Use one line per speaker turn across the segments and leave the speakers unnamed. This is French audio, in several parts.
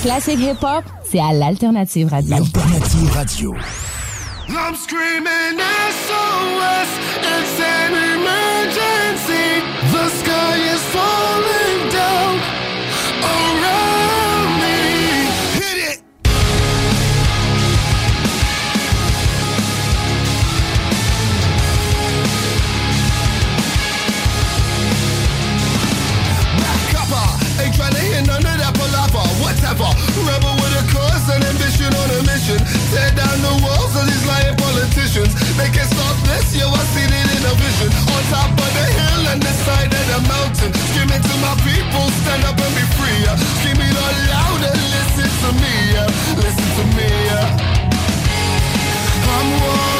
Classiques hip-hop, c'est à l'Alternative Radio.
Alternative Radio.
I'm screaming SOS, it's an emergency. Tear down the walls of these lying politicians. They can stop this, yo, I seen it in a vision. On top of the hill and the side of the mountain. Screaming to my people, stand up and be free. yeah. Screaming out loud and listen to me, yeah. listen to me. yeah. I'm walking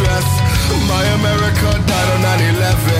My America died on
9 11.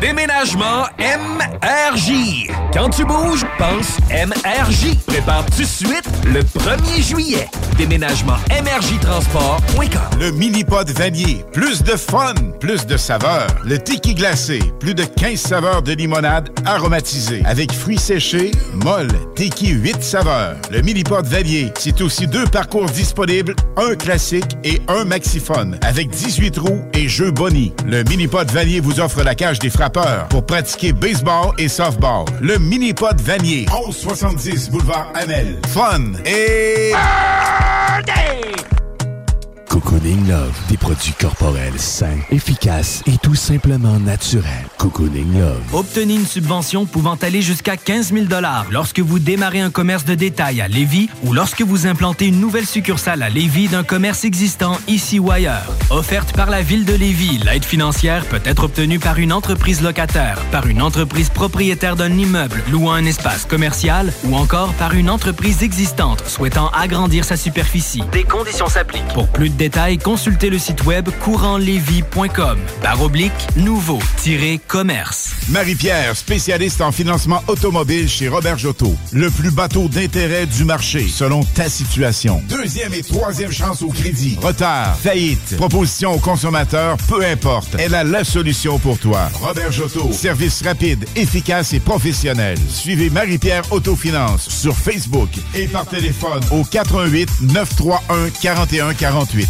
Déménagement MRJ. Quand tu bouges, pense MRJ. Prépare tout de suite le 1er juillet. Déménagement MRJtransport.com.
Le mini-pod vanier. Plus de fun, plus de saveurs. Le tiki glacé. Plus de 15 saveurs de limonade aromatisée. Avec fruits séchés, molle, tiki 8 saveurs. Le mini-pod vanier. C'est aussi deux parcours disponibles, un classique et un maxiphone. Avec 18 roues et jeux boni. Le mini-pod vanier vous offre la cage des pour pratiquer baseball et softball. Le mini-pod Vanier. 1170 boulevard Amel. Fun et...
Cocooning Love, des produits corporels sains, efficaces et tout simplement naturels. Cocooning Love.
Obtenez une subvention pouvant aller jusqu'à 15 000 lorsque vous démarrez un commerce de détail à Lévis ou lorsque vous implantez une nouvelle succursale à Lévis d'un commerce existant ici ou ailleurs. Offerte par la Ville de Lévis, l'aide financière peut être obtenue par une entreprise locataire, par une entreprise propriétaire d'un immeuble louant un espace commercial ou encore par une entreprise existante souhaitant agrandir sa superficie. Des conditions s'appliquent. Pour plus détails, consultez le site web courantlévis.com. Barre oblique, nouveau-commerce.
Marie-Pierre, spécialiste en financement automobile chez Robert Jotto. Le plus bateau d'intérêt du marché, selon ta situation. Deuxième et troisième chance au crédit. Retard, faillite, proposition aux consommateurs, peu importe. Elle a la solution pour toi. Robert Jotto. Service rapide, efficace et professionnel. Suivez Marie-Pierre Autofinance sur Facebook et par téléphone au 88 931 41 48.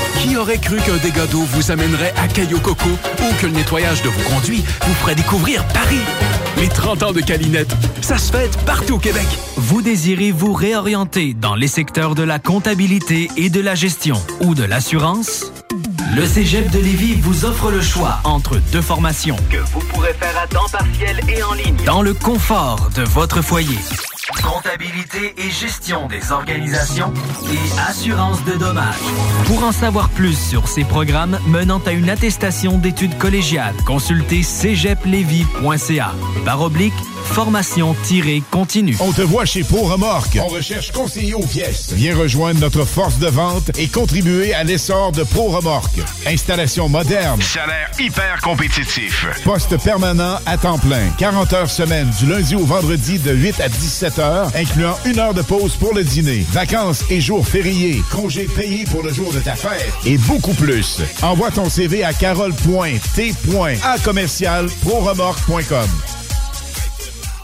Qui aurait cru qu'un dégât d'eau vous amènerait à Caillou Coco ou que le nettoyage de vos conduits vous ferait découvrir Paris? Les 30 ans de Calinette, ça se fête partout au Québec.
Vous désirez vous réorienter dans les secteurs de la comptabilité et de la gestion ou de l'assurance? Le Cégep de Lévis vous offre le choix entre deux formations que vous pourrez faire à temps partiel et en ligne dans le confort de votre foyer. Comptabilité et gestion des organisations et assurance de dommages. Pour en savoir plus sur ces programmes menant à une attestation d'études collégiales, consultez cégeplevy.ca. Par oblique, formation-continue.
On te voit chez Pro Remorque. On recherche conseiller aux pièces. Viens rejoindre notre force de vente et contribuer à l'essor de Pro Remorque. Installation moderne.
Salaire hyper compétitif.
Poste permanent à temps plein. 40 heures semaine du lundi au vendredi de 8 à 17 heures, incluant une heure de pause pour le dîner. Vacances et jours fériés. Congés payés pour le jour de ta fête. Et beaucoup plus. Envoie ton CV à carole.t.a commercial proremorque.com.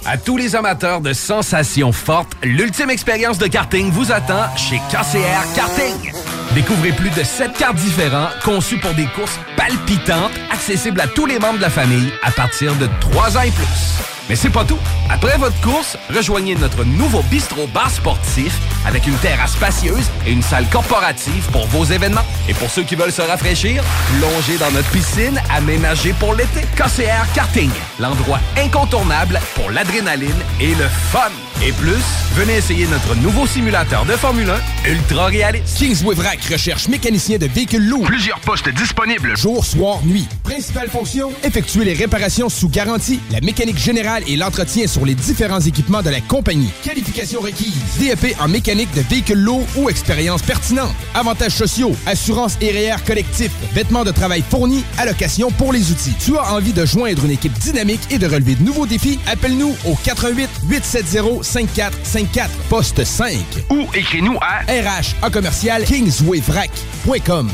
À tous les amateurs de sensations fortes, l'ultime expérience de karting vous attend chez KCR Karting. Découvrez plus de 7 cartes différents conçus pour des courses palpitantes, accessibles à tous les membres de la famille à partir de 3 ans et plus. Mais c'est pas tout. Après votre course, rejoignez notre nouveau bistrot bar sportif avec une terrasse spacieuse et une salle corporative pour vos événements. Et pour ceux qui veulent se rafraîchir, plongez dans notre piscine aménagée pour l'été. KCR Karting, l'endroit incontournable pour l'adrénaline et le fun. Et plus, venez essayer notre nouveau simulateur de Formule 1 ultra réaliste.
Kingsway Vrac recherche mécanicien de véhicules lourds.
Plusieurs postes disponibles.
Jour, soir, nuit. Principale fonction, effectuer les réparations sous garantie, la mécanique générale et l'entretien sur les différents équipements de la compagnie. Qualification requise. DEP en mécanique de véhicules lourds ou expérience pertinente. Avantages sociaux, assurance et REER collectif, vêtements de travail fournis, allocation pour les outils. Tu as envie de joindre une équipe dynamique et de relever de nouveaux défis? Appelle-nous au 88 870 5454 poste 5
ou écris-nous à
RH en commercial kingswayvrac.com.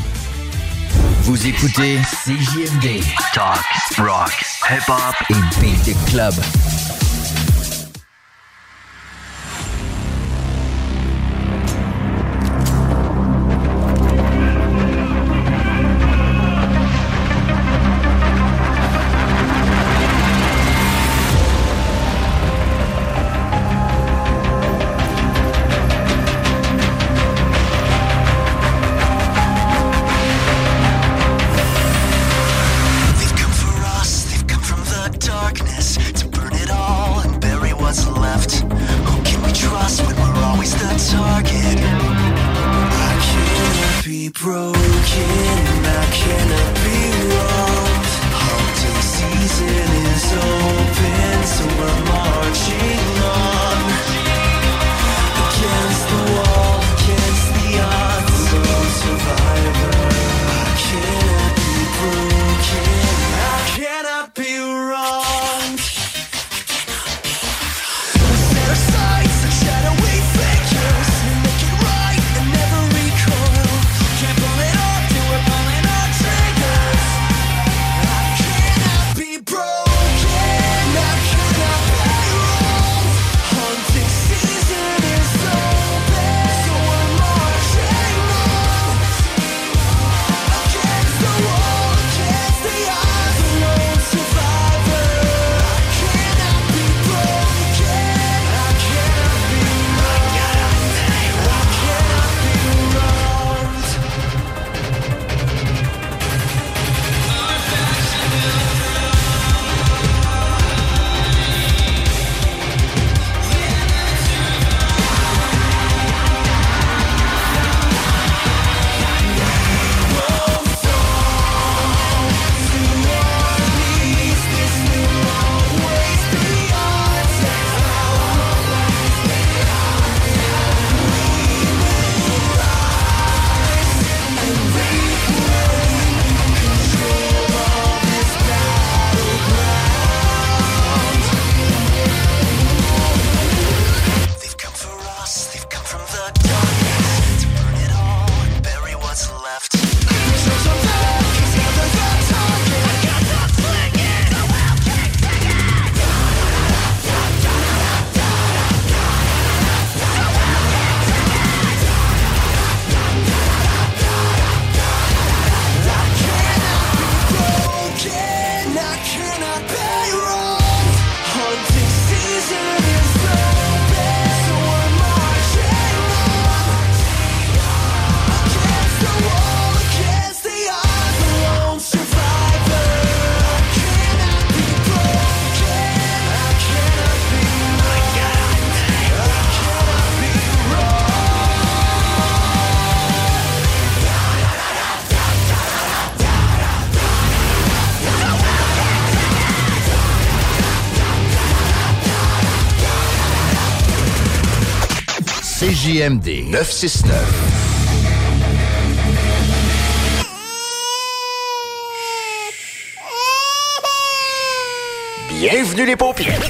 Vous écoutez CJMD. Talk, rock, hip-hop et beat club.
CJMD 969. Bienvenue les paupières.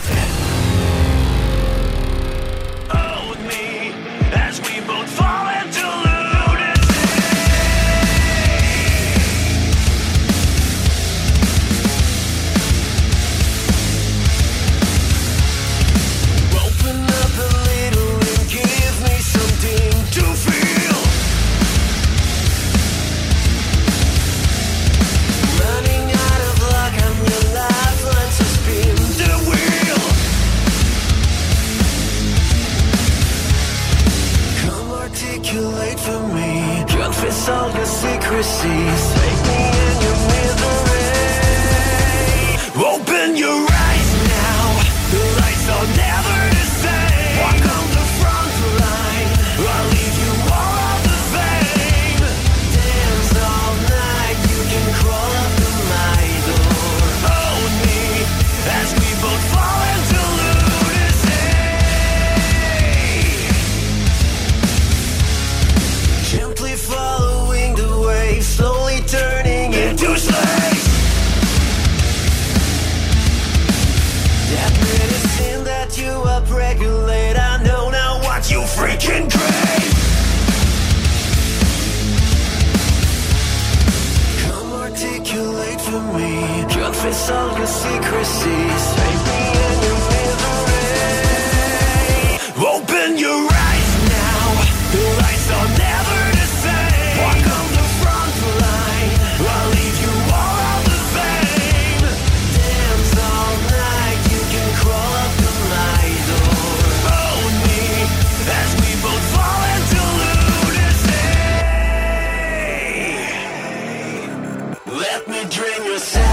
Let me drain your sadness.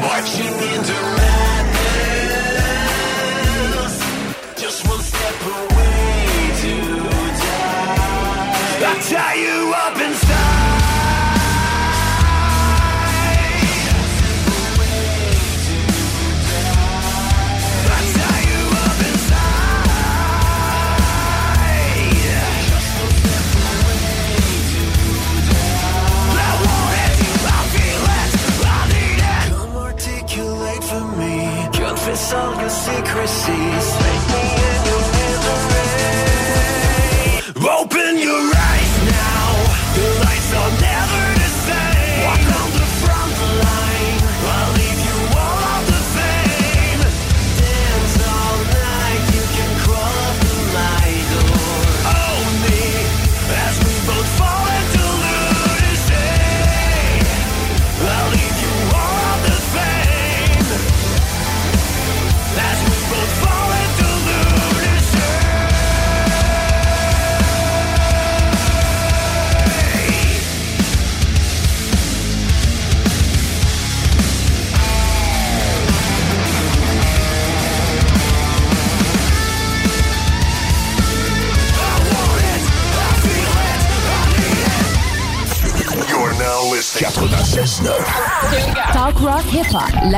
Marching into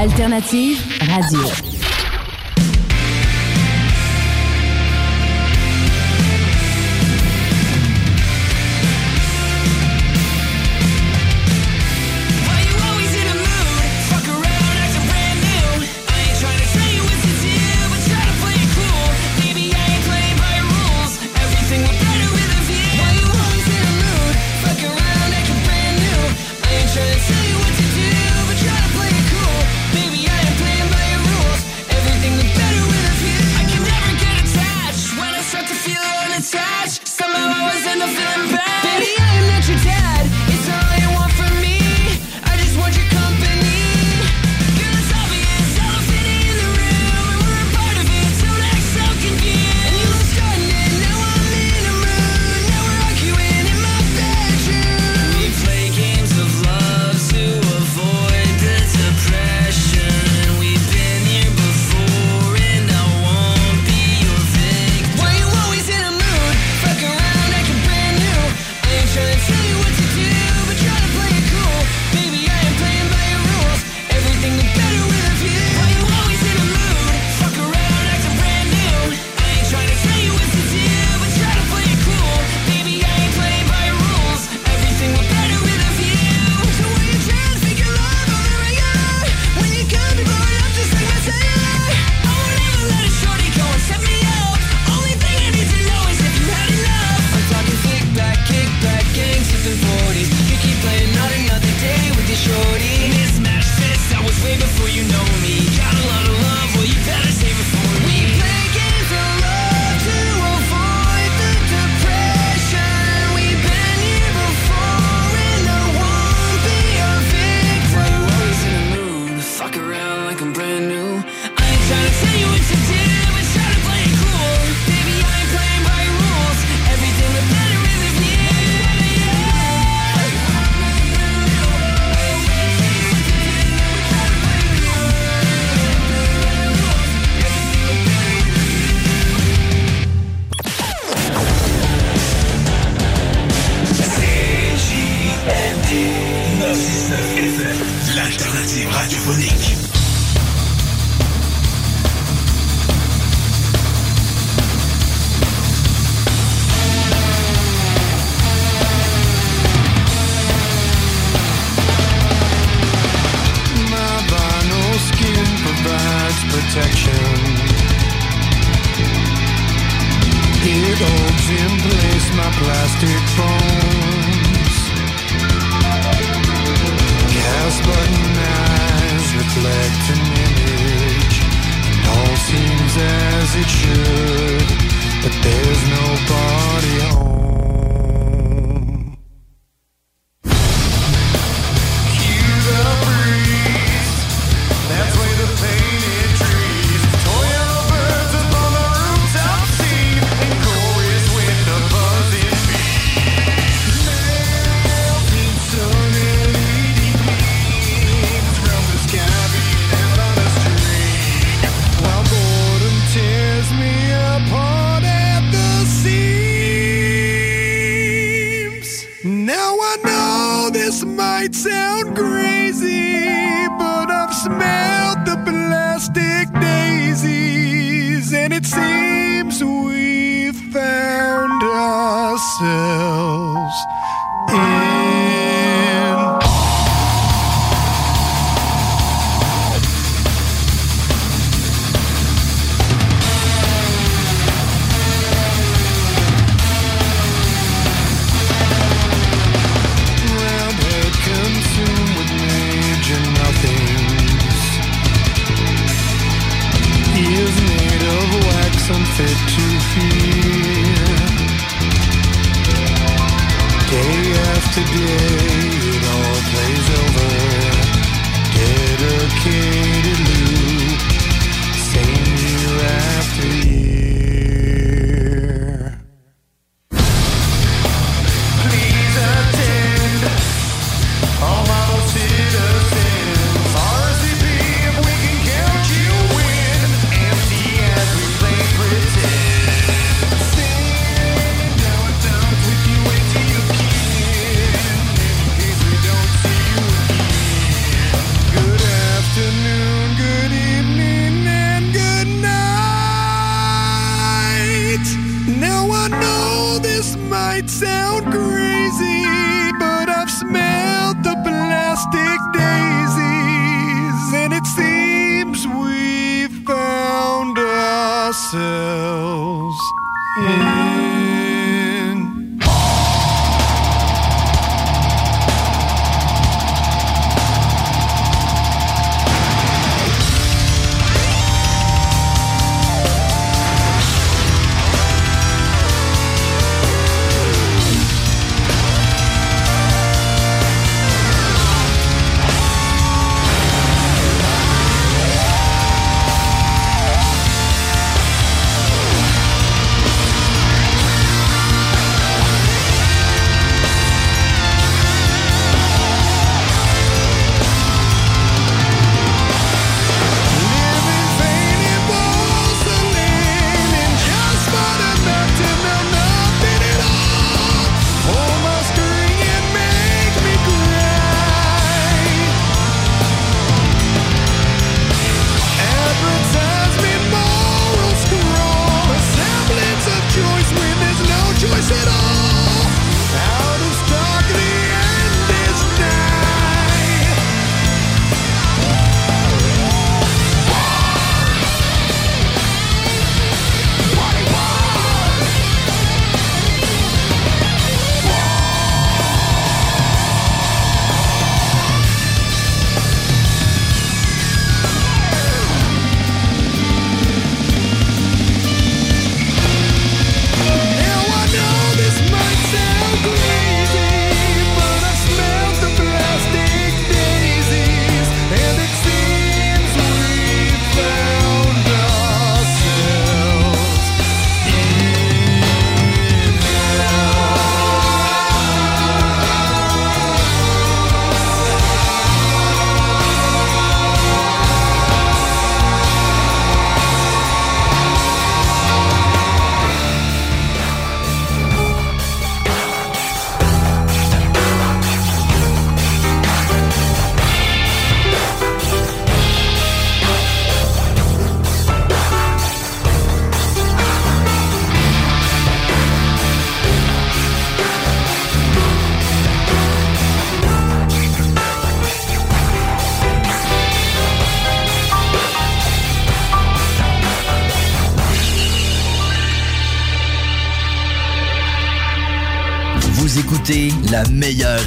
Alternative.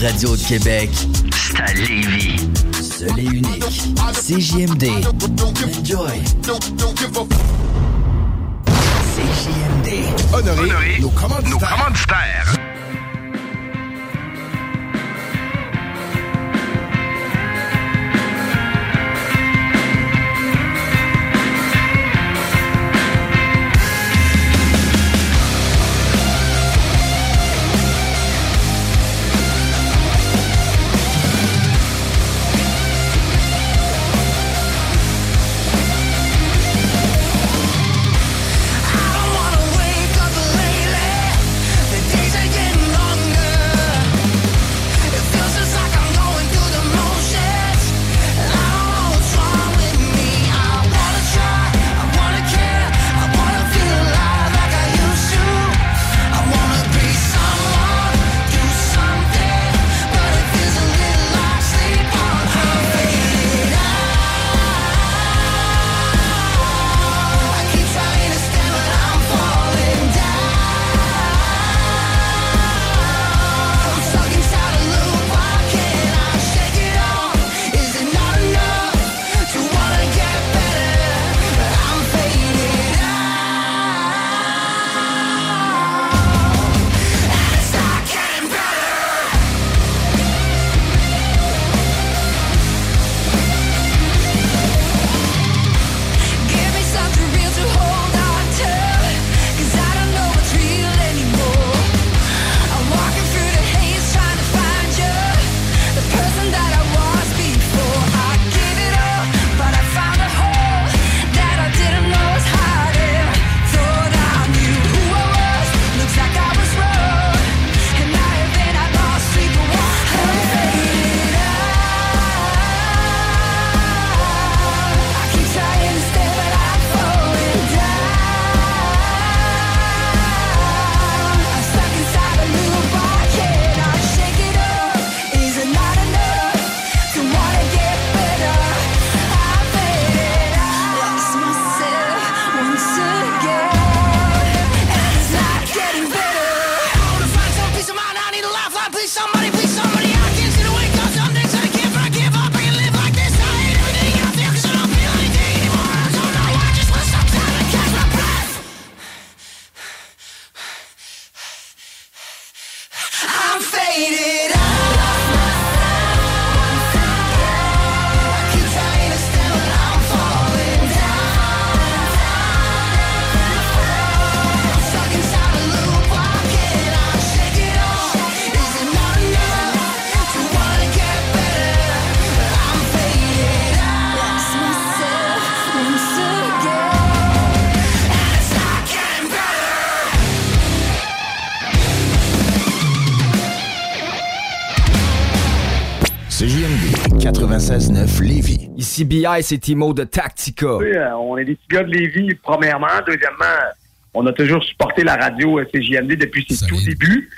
Radio
de Québec. C'est à Lévis. Seul et unique. CJMD. Enjoy. CJMD.
Honoré, nos commanditaires.
Nos commanditaires.
Lévis.
Ici BI, c'est Timo de Tactica.
Oui, euh, on est des petits gars de Lévis, premièrement. Deuxièmement, on a toujours supporté la radio euh, CJMD depuis ses tout débuts.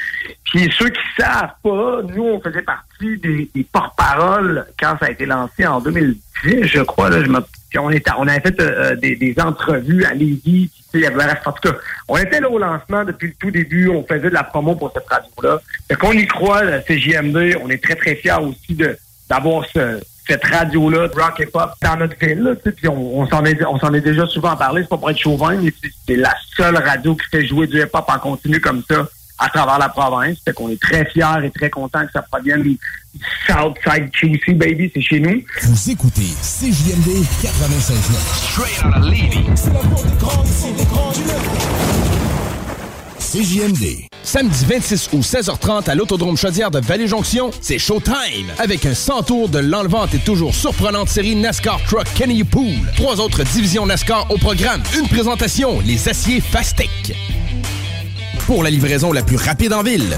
Puis ceux qui savent pas, nous, on faisait partie des, des porte-paroles quand ça a été lancé en 2010, je crois. Là, je me- puis on, était, on avait fait euh, des, des entrevues à Lévis. Puis, tu sais, il y avait, bref, en tout cas, on était là au lancement depuis le tout début. On faisait de la promo pour cette radio-là. Fait qu'on y croit, la CJMD. On est très, très fiers aussi de d'avoir ce- cette radio-là, de rock et pop, dans notre ville. Là, tu sais, puis on, on s'en est, on s'en est déjà souvent parlé, c'est pas pour être chauvin, mais c'est- c'est la seule radio qui fait jouer du hip-hop en continu comme ça à travers la province. Fait qu'on est très fiers et très contents que ça provienne du Southside QC, baby, c'est chez nous.
Vous écoutez CJMD 96.9.
Straight out of Levy.
CJMD.
Samedi 26 août 16h30 à l'Autodrome Chaudière de Vallée-Jonction, c'est Showtime! Avec un 100 tours de l'enlevante et toujours surprenante série NASCAR Truck Kenny Pool. Trois autres divisions NASCAR au programme. Une présentation, les aciers Fastec. Pour la livraison la plus rapide en ville,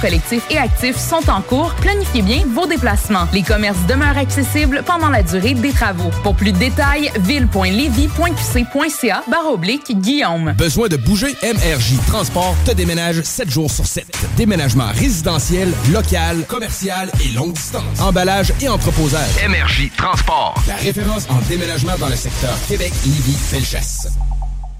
collectif et actif sont en cours. Planifiez bien vos déplacements. Les commerces demeurent accessibles pendant la durée des travaux. Pour plus de détails, ville.levy.qc.ca barre oblique Guillaume.
Besoin de bouger? MRJ Transport te déménage 7 jours sur 7. Déménagement résidentiel, local, commercial et longue distance. Emballage et entreposage.
MRJ Transport.
La référence en déménagement dans le secteur Québec, Lévis, Felchasse.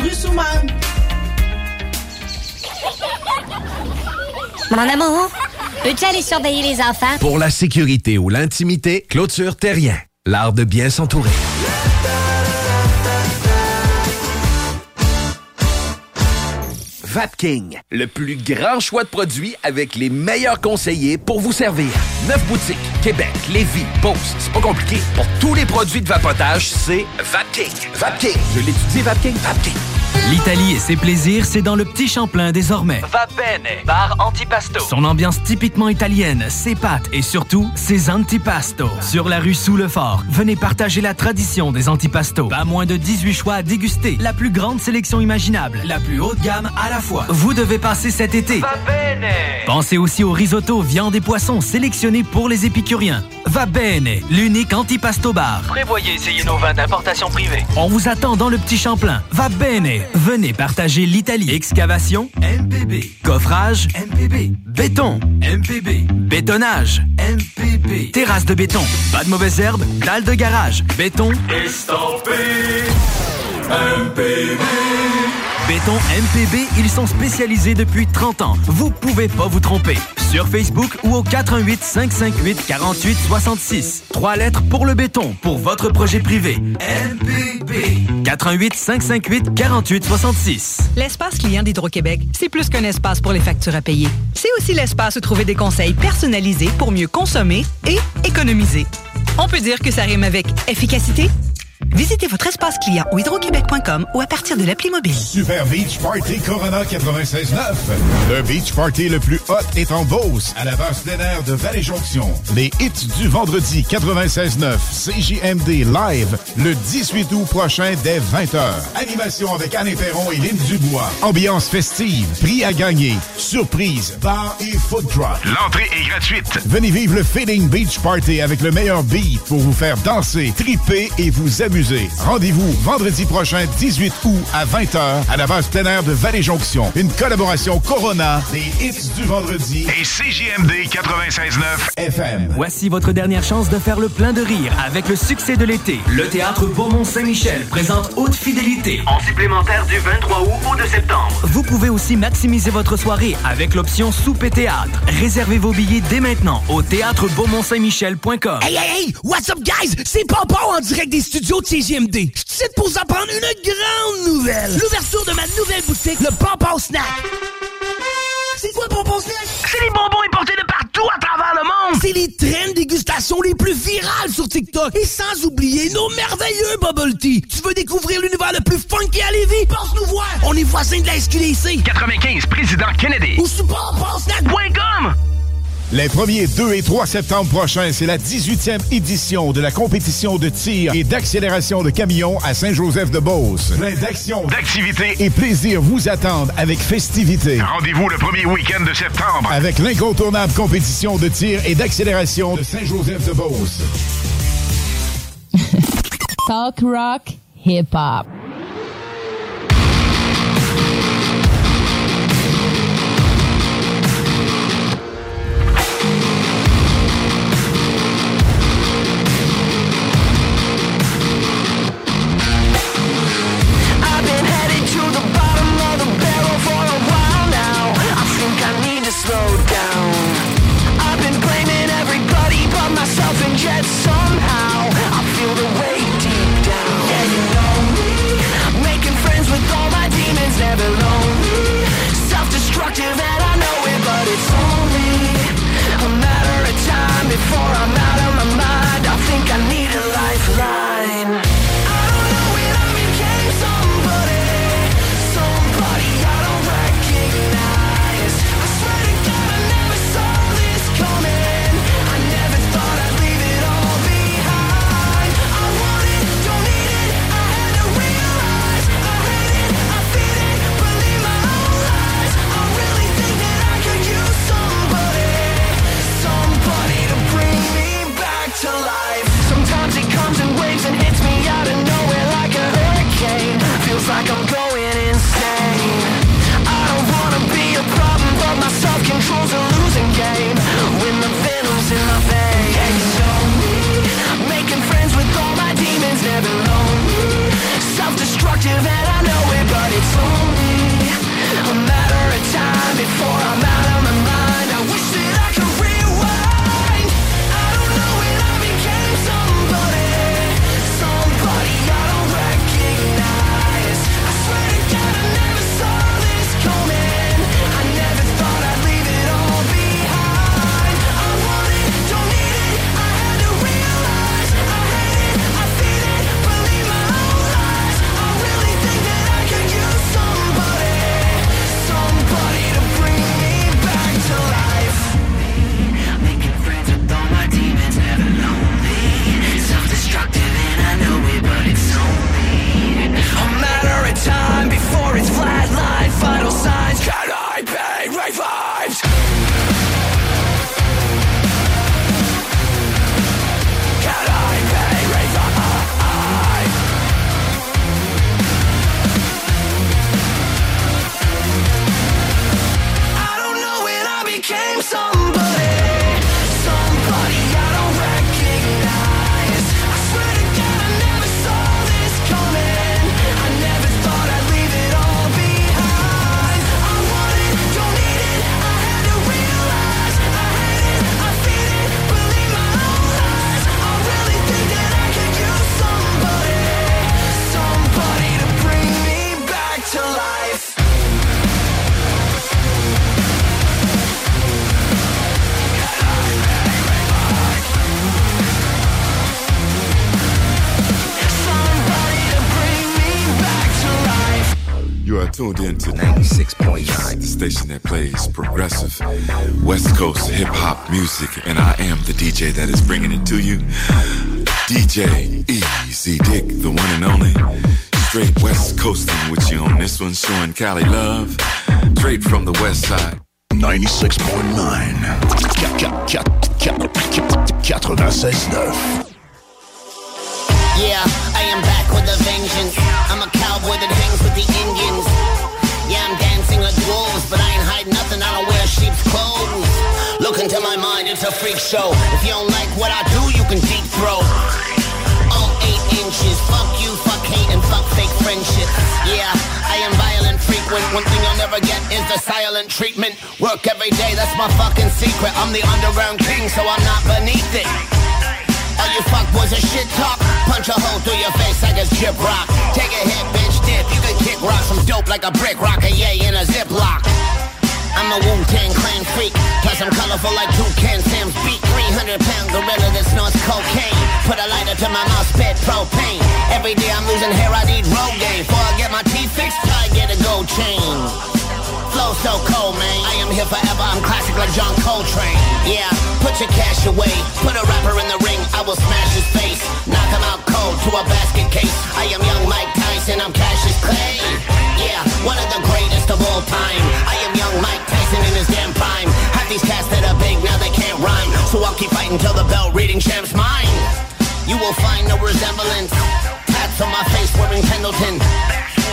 rue Souman.
Mon amour, peux-tu aller surveiller les enfants?
Pour la sécurité ou l'intimité, clôture terrien. L'art de bien s'entourer. Vapking, le plus grand choix de produits avec les meilleurs conseillers pour vous servir. Neuf boutiques, Québec, Lévis, Beauce, c'est pas compliqué. Pour tous les produits de vapotage, c'est Vapking. Vapking, je l'étudie, Vapking, Vapking.
L'Italie et ses plaisirs, c'est dans le Petit Champlain désormais.
Va bene, bar antipasto.
Son ambiance typiquement italienne, ses pâtes et surtout ses antipastos. Sur la rue Sous le Fort, venez partager la tradition des antipastos. Pas moins de 18 choix à déguster, la plus grande sélection imaginable, la plus haute gamme à la fois. Vous devez passer cet été.
Va bene.
Pensez aussi au risotto, viande et poissons sélectionnés pour les épicuriens. Va bene, l'unique antipasto bar.
Prévoyez essayer nos vins d'importation privée.
On vous attend dans le Petit Champlain. Va bene. Venez partager l'Italie. Excavation, MPB. Coffrage, MPB. Béton, MPB. Bétonnage, MPB. Terrasse de béton. Pas de mauvaises herbes, dalle de garage. Béton,
Estampé MPB
Béton MPB, ils sont spécialisés depuis 30 ans. Vous pouvez pas vous tromper. Sur Facebook ou au 418 558 48 66. Trois lettres pour le béton, pour votre projet privé. MPB. 418 558 48 66.
L'espace client d'Hydro-Québec, c'est plus qu'un espace pour les factures à payer. C'est aussi l'espace où trouver des conseils personnalisés pour mieux consommer et économiser. On peut dire que ça rime avec efficacité. Visitez votre espace client au hydroquebec.com ou à partir de l'appli mobile.
Super Beach Party Corona 96.9. Le beach party le plus hot est en Beauce, à la base plein air de Vallée-Jonction. Les hits du vendredi 96.9 CJMD live le 18 août prochain dès 20h. Animation avec Anne Perron et Lynn Dubois. Ambiance festive, prix à gagner, surprise, bar et food truck.
L'entrée est gratuite.
Venez vivre le Feeling Beach Party avec le meilleur beat pour vous faire danser, triper et vous Rendez-vous vendredi prochain, 18 août à 20h à la base plein air de Vallée-Jonction. Une collaboration Corona, des hits du vendredi
Et CJMD 96.9
FM.
Voici votre dernière chance de faire le plein de rire avec le succès de l'été. Le théâtre Beaumont-Saint-Michel présente Haute Fidélité.
En supplémentaire du 23 août au 2 septembre.
Vous pouvez aussi maximiser votre soirée avec l'option souper théâtre. Réservez vos billets dès maintenant au théâtre-beaumont-saint-michel.com.
Hey, hey, hey! What's up, guys? C'est Pompon en direct des studios de CGMD. Je suis pour vous apprendre une grande nouvelle. L'ouverture de ma nouvelle boutique, le Pompon Snack. C'est quoi Pompon Snack? C'est les bonbons importés de partout à travers le monde. C'est les traînes dégustation les plus virales sur TikTok. Et sans oublier nos merveilleux bubble tea. Tu veux découvrir l'univers le plus funky à Lévis? Passe nous voir. On est voisins de la SQDC.
95 Président Kennedy.
Ou sur pomponsnack.com.
Les 1er, 2 et 3 septembre prochains, c'est la 18e édition de la compétition de tir et d'accélération de camions à Saint-Joseph-de-Beauce. Plein d'actions,
d'activités
et plaisir vous attendent avec festivité.
Rendez-vous le premier week-end de septembre.
Avec l'incontournable compétition de tir et d'accélération de Saint-Joseph-de-Beauce.
Talk rock, hip hop.
are tuned in to 96.9, the station that plays progressive West Coast hip hop music, and I am the DJ that is bringing it to you. DJ Easy Dick, the one and only. Straight West Coasting with you on this one, showing Cali love. Straight from the West Side.
96.9
Yeah, I am back with a vengeance. I'm a cowboy that hangs with the Indians. Yeah, I'm dancing with wolves, but I ain't hiding nothing. I don't wear sheep's clothes. Look into my mind, it's a freak show. If you don't like what I do, you can deep throw. All eight inches. Fuck you, fuck hate, and fuck fake friendship. Yeah, I am violent, frequent. One thing you'll never get is the silent treatment. Work every day, that's my fucking secret. I'm the underground king, so I'm not beneath it. All you fuckboys are shit talk. Punch a hole through your face like it's chip rock. Take a hit, bitch, dip. You can kick rocks. I'm dope like a brick rocker, yeah, in a ziplock. I'm a Wu-Tang clan freak. Plus I'm colorful like Toucan Sam's beat. 300 pound gorilla that snorts cocaine. Put a lighter to my mouth, spit propane. Every day I'm losing hair, I need Rogaine. Before I get my teeth fixed, I get a gold chain. Flow so cold, man. I am here forever. I'm classic like John Coltrane. Yeah, put your cash away. Put a rapper in the ring. I will smash his face. Knock him out cold to a basket case. I am young Mike Tyson. I'm Cassius Clay. Yeah, one of the greatest of all time. I am young Mike Tyson in his damn prime. Half these cats that are big now they can't rhyme. So I'll keep fighting till the bell reading champ's mine. You will find no resemblance. Tats on my face wearing Pendleton.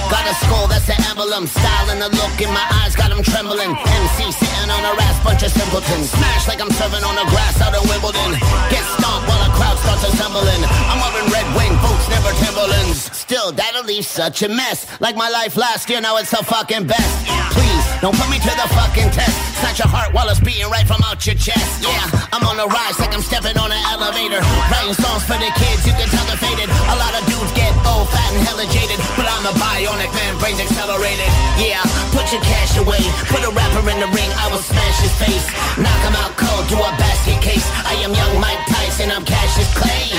Got a skull, that's the emblem. Style and the look in my eyes got him trembling. MC sitting on a ass, bunch of simpletons. Smash like I'm serving on the grass out of Wimbledon. Get stomped while a crowd starts assembling. I'm wearing red wing boots, never Timberlands. Still, that'll leave such a mess. Like my life last year, now it's the fucking best. Please, don't put me to the fucking test. Snatch your heart while it's beating right from out your chest. Yeah, I'm on the rise like I'm stepping on an elevator. Writing songs for the kids, you can tell they're faded. A lot of dudes get old, fat, and hella jaded. But I'm a bionic man, brains accelerated. Yeah, put your cash away. Put a rapper in the ring, I will smash his face. Knock him out cold do a basket case. I am young Mike Tyson, I'm Cassius Clay.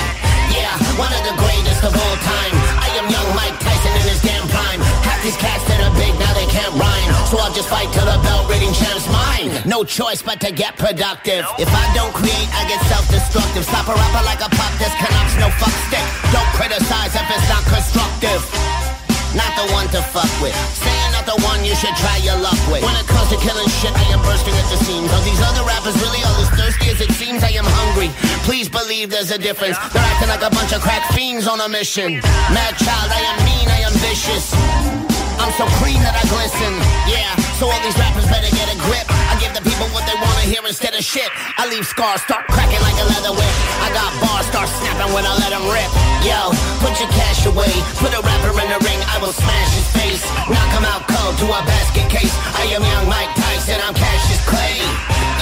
Yeah, one of the greatest of all time. I am young Mike Tyson in his damn prime. Half these cats that are big, now they can't rhyme. So I'll just fight till the bell rating champ's mine. No choice but to get productive. If I don't create, I get self-destructive. Stop a rapper like a pop disc, Canucks, no fuck stick. Don't criticize if it's not constructive. Not the one to fuck with. Saying not the one you should try your luck with. When it comes to killing shit, I am bursting at the seams. Are these other rappers really all as thirsty as it seems? I am hungry. Please believe there's a difference. They're acting like a bunch of crack fiends on a mission. Mad child, I am mean, I am vicious. I'm so clean that I glisten. Yeah, so all these rappers better get a grip. I give the people what they wanna hear instead of shit. I leave scars, start cracking like a leather whip. I got bars, start snapping when I let them rip. Yo, put your cash away. Put a rapper in the ring, I will smash his face. Knock him out cold to a basket case. I am young Mike Tyson, I'm Cassius Clay.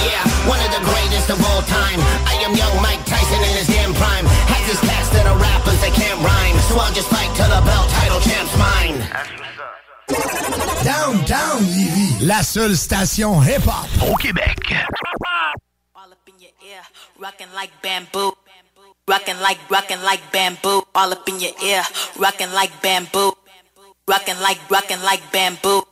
Yeah, one of the greatest of all time. I am young Mike Tyson in his damn prime. Half these cats that are rappers, they can't rhyme. So I'll just fight till the belt title champ's mine.
Downtown Lévis, la seule station hip-hop au Québec.
Rockin' like bamboo. Rockin' like, rockin' like bamboo. All up in your ear. Rockin' like bamboo. Rockin' like, rockin' like bamboo.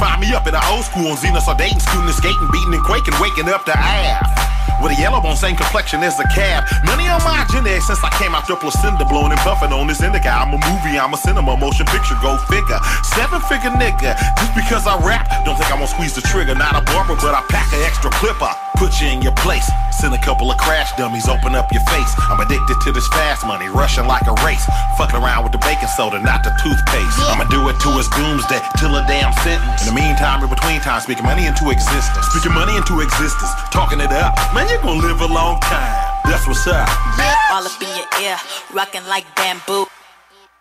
Find me up in the old school on Xenos or Dayton, scooting and skating, beating and quaking, waking up to Ave. With a yellow bone, same complexion as a cab. Money on my genetics since I came out the placenta, blowing and buffing on this indica. I'm a movie, I'm a cinema, motion picture, go figure. Seven figure nigga. Just because I rap, don't think I'm gonna squeeze the trigger. Not a barber, but I pack an extra clipper. Put you in your place. Send a couple of crash dummies, open up your face. I'm addicted to this fast money, rushing like a race. Fucking around with the baking soda, not the toothpaste. I'ma do it to his doomsday, till a damn sentence. In the meantime, in between time, speaking money into existence. Speaking money into existence, talking it up. Man, you're gonna live a long time. That's what's up.
All up in your ear, rockin' like bamboo.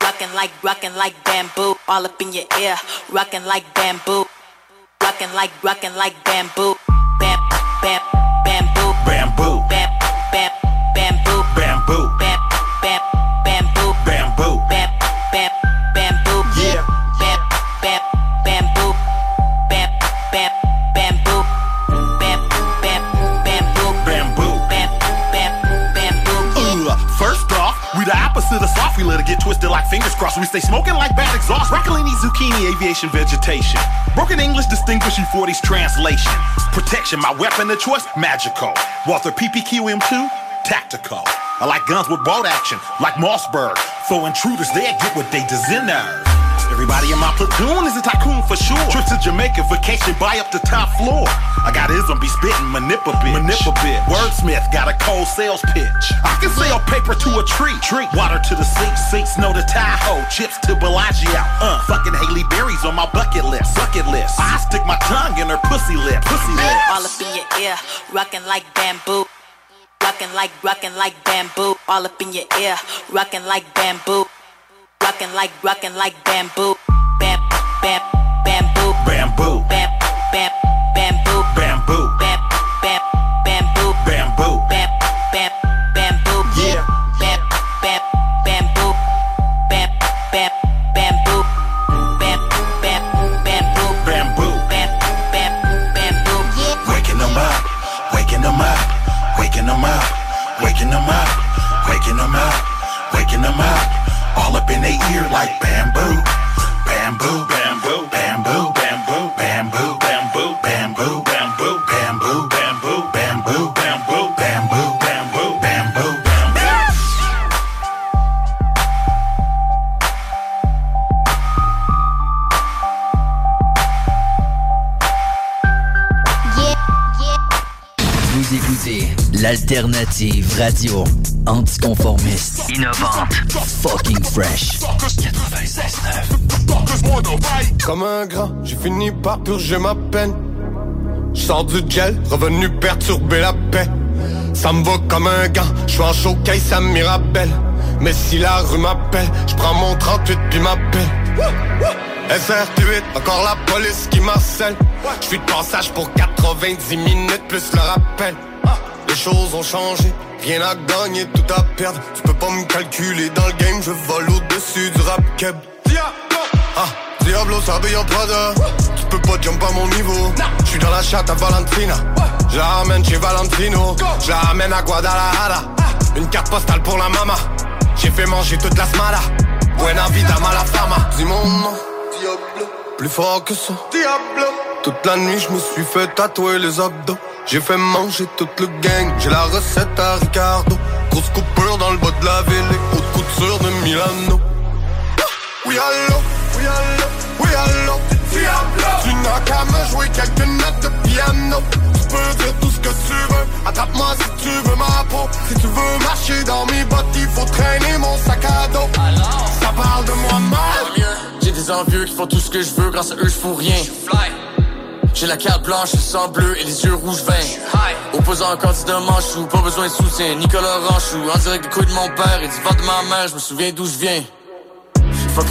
Rockin' like, rockin' like bamboo. All up in your ear, rockin' like bamboo. Rockin' like, rockin' like bamboo. Bam,
opposite of soft, we let it get twisted like fingers crossed. We stay smoking like bad exhaust. Broccolini, zucchini, aviation, vegetation. Broken English distinguishing for these translation. Protection, my weapon of choice, magical. Walther PPQM2, tactical. I like guns with bolt action, like Mossberg. For intruders, they get what they deserve. Everybody in my platoon is a tycoon for sure. Trip to Jamaica, vacation, buy up the top floor. I got ism, be spitting, manipul bitch. Manipul bitch. Wordsmith got a cold sales pitch. I can sell paper to a tree. Tree. Water to the sink, sinks know the Tahoe. Chips to Bellagio. Uh, fucking Haley Berry's on my bucket list. Bucket list. I stick my tongue in her pussy lip. Pussy lip.
All up in your ear, rocking like bamboo. rockin' like, rockin' like bamboo. All up in your ear, rockin' like bamboo. Rocking like, rocking like bamboo. Bam, bam, bamboo.
Bamboo.
Bam, bam, bamboo.
Bamboo.
Bam, bam, bamboo.
Bamboo.
Bam, bam, bamboo.
Yeah.
Bam, bam, bamboo. Bam, bam, bamboo. Bam, bam, bamboo.
Bamboo.
Bam, bam, bamboo. Yeah.
Waking them up, waking them up, waking them up, waking them up, waking them up, waking them up. In their ear like bamboo, bamboo, bamboo,
l'alternative radio anticonformiste, innovante, fucking fresh. 96.9.
Comme un grand, j'ai fini par purger ma peine. Je sors du gel, revenu perturber la paix. Ça me va comme un gant, je suis en showcase ça Mirabelle. Mais si la rue m'appelle, je prends mon 38 puis m'appelle. SRT8, encore la police qui m'harcèle. Je suis de passage pour 90 minutes plus le rappel. Les choses ont changé, rien à gagner, tout à perdre. Tu peux pas me calculer dans le game, je vole au-dessus du rap keb. Ah, Diablo s'habille en Prada Tu peux pas jump à mon niveau. Je suis dans la chatte à Valentina. Je la ramène chez Valentino. Je la ramène à Guadalajara. Une carte postale pour la mama. J'ai fait manger toute la smala Buena vida mala fama. Dis mon nom. Diablo. Plus fort que ça. Diablo. Toute la nuit je me suis fait tatouer les abdos J'ai fait manger toute le gang J'ai la recette à Ricardo. Grosse coupure dans le bas de la ville Et haute couture de Milano. Oui allo, oui allo, oui allo Diablo Tu n'as qu'à me jouer quelques notes de piano. Tu peux dire tout ce que tu veux Attrape-moi si tu veux ma peau. Si tu veux marcher dans mes bottes Il faut traîner mon sac à dos. Ça parle de moi mal
J'ai des envieux qui font tout ce que je veux, grâce à eux je fous rien. J'ai la carte blanche, le sang bleu et les yeux rouges vins. Opposant un candidat manchou, pas besoin de soutien. Nicolas Ranchou, en direct des couilles de mon père et du ventre de ma mère, je me souviens d'où je viens.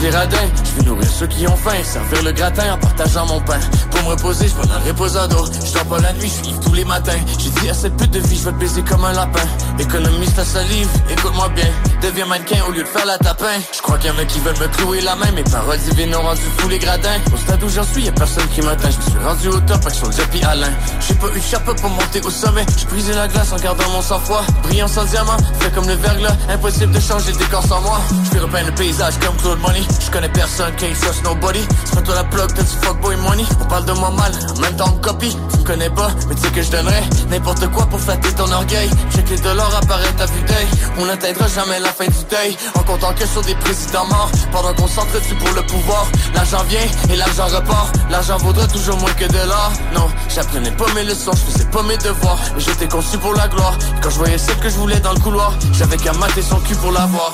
Les je vais nourrir ceux qui ont faim, servir le gratin en partageant mon pain. Pour me reposer, je vais dans le reposado. Je dors pas la nuit, je tous les matins. J'ai dit à cette pute de vie, je vais te baiser comme un lapin. Économise ta salive, écoute-moi bien. Deviens mannequin au lieu de faire la tapin. Je crois qu'il y en a qui veulent me clouer la main. Mes paroles divines ont rendu fou les gradins. Au stade où j'en suis, y'a personne qui m'atteint. Je me suis rendu au top avec son puis Alain. J'ai pas eu chapeau pour monter au sommet. J'ai brisé la glace en gardant mon sang-froid. Brillant sans diamant, fait comme le verglas. Impossible de changer le décor sans moi. Je fais repeindre le paysage comme Claude Money. Je connais personne, can't trust nobody. C'est toi la plug, t'as du fuckboy money. On parle de moi mal, en même temps on copie. Tu me connais pas, mais tu sais que je donnerais n'importe quoi pour flatter ton orgueil. Check les dollars apparaître à vue d'œil. On n'atteindra jamais la fin du deuil. En comptant que sur des présidents morts. Pendant qu'on s'entretue pour le pouvoir. L'argent vient et l'argent repart. L'argent vaudra toujours moins que de l'or. Non, j'apprenais pas mes leçons, je faisais pas mes devoirs. Mais j'étais conçu pour la gloire. Quand je voyais celle que je voulais dans le couloir, j'avais qu'à mater son cul pour l'avoir.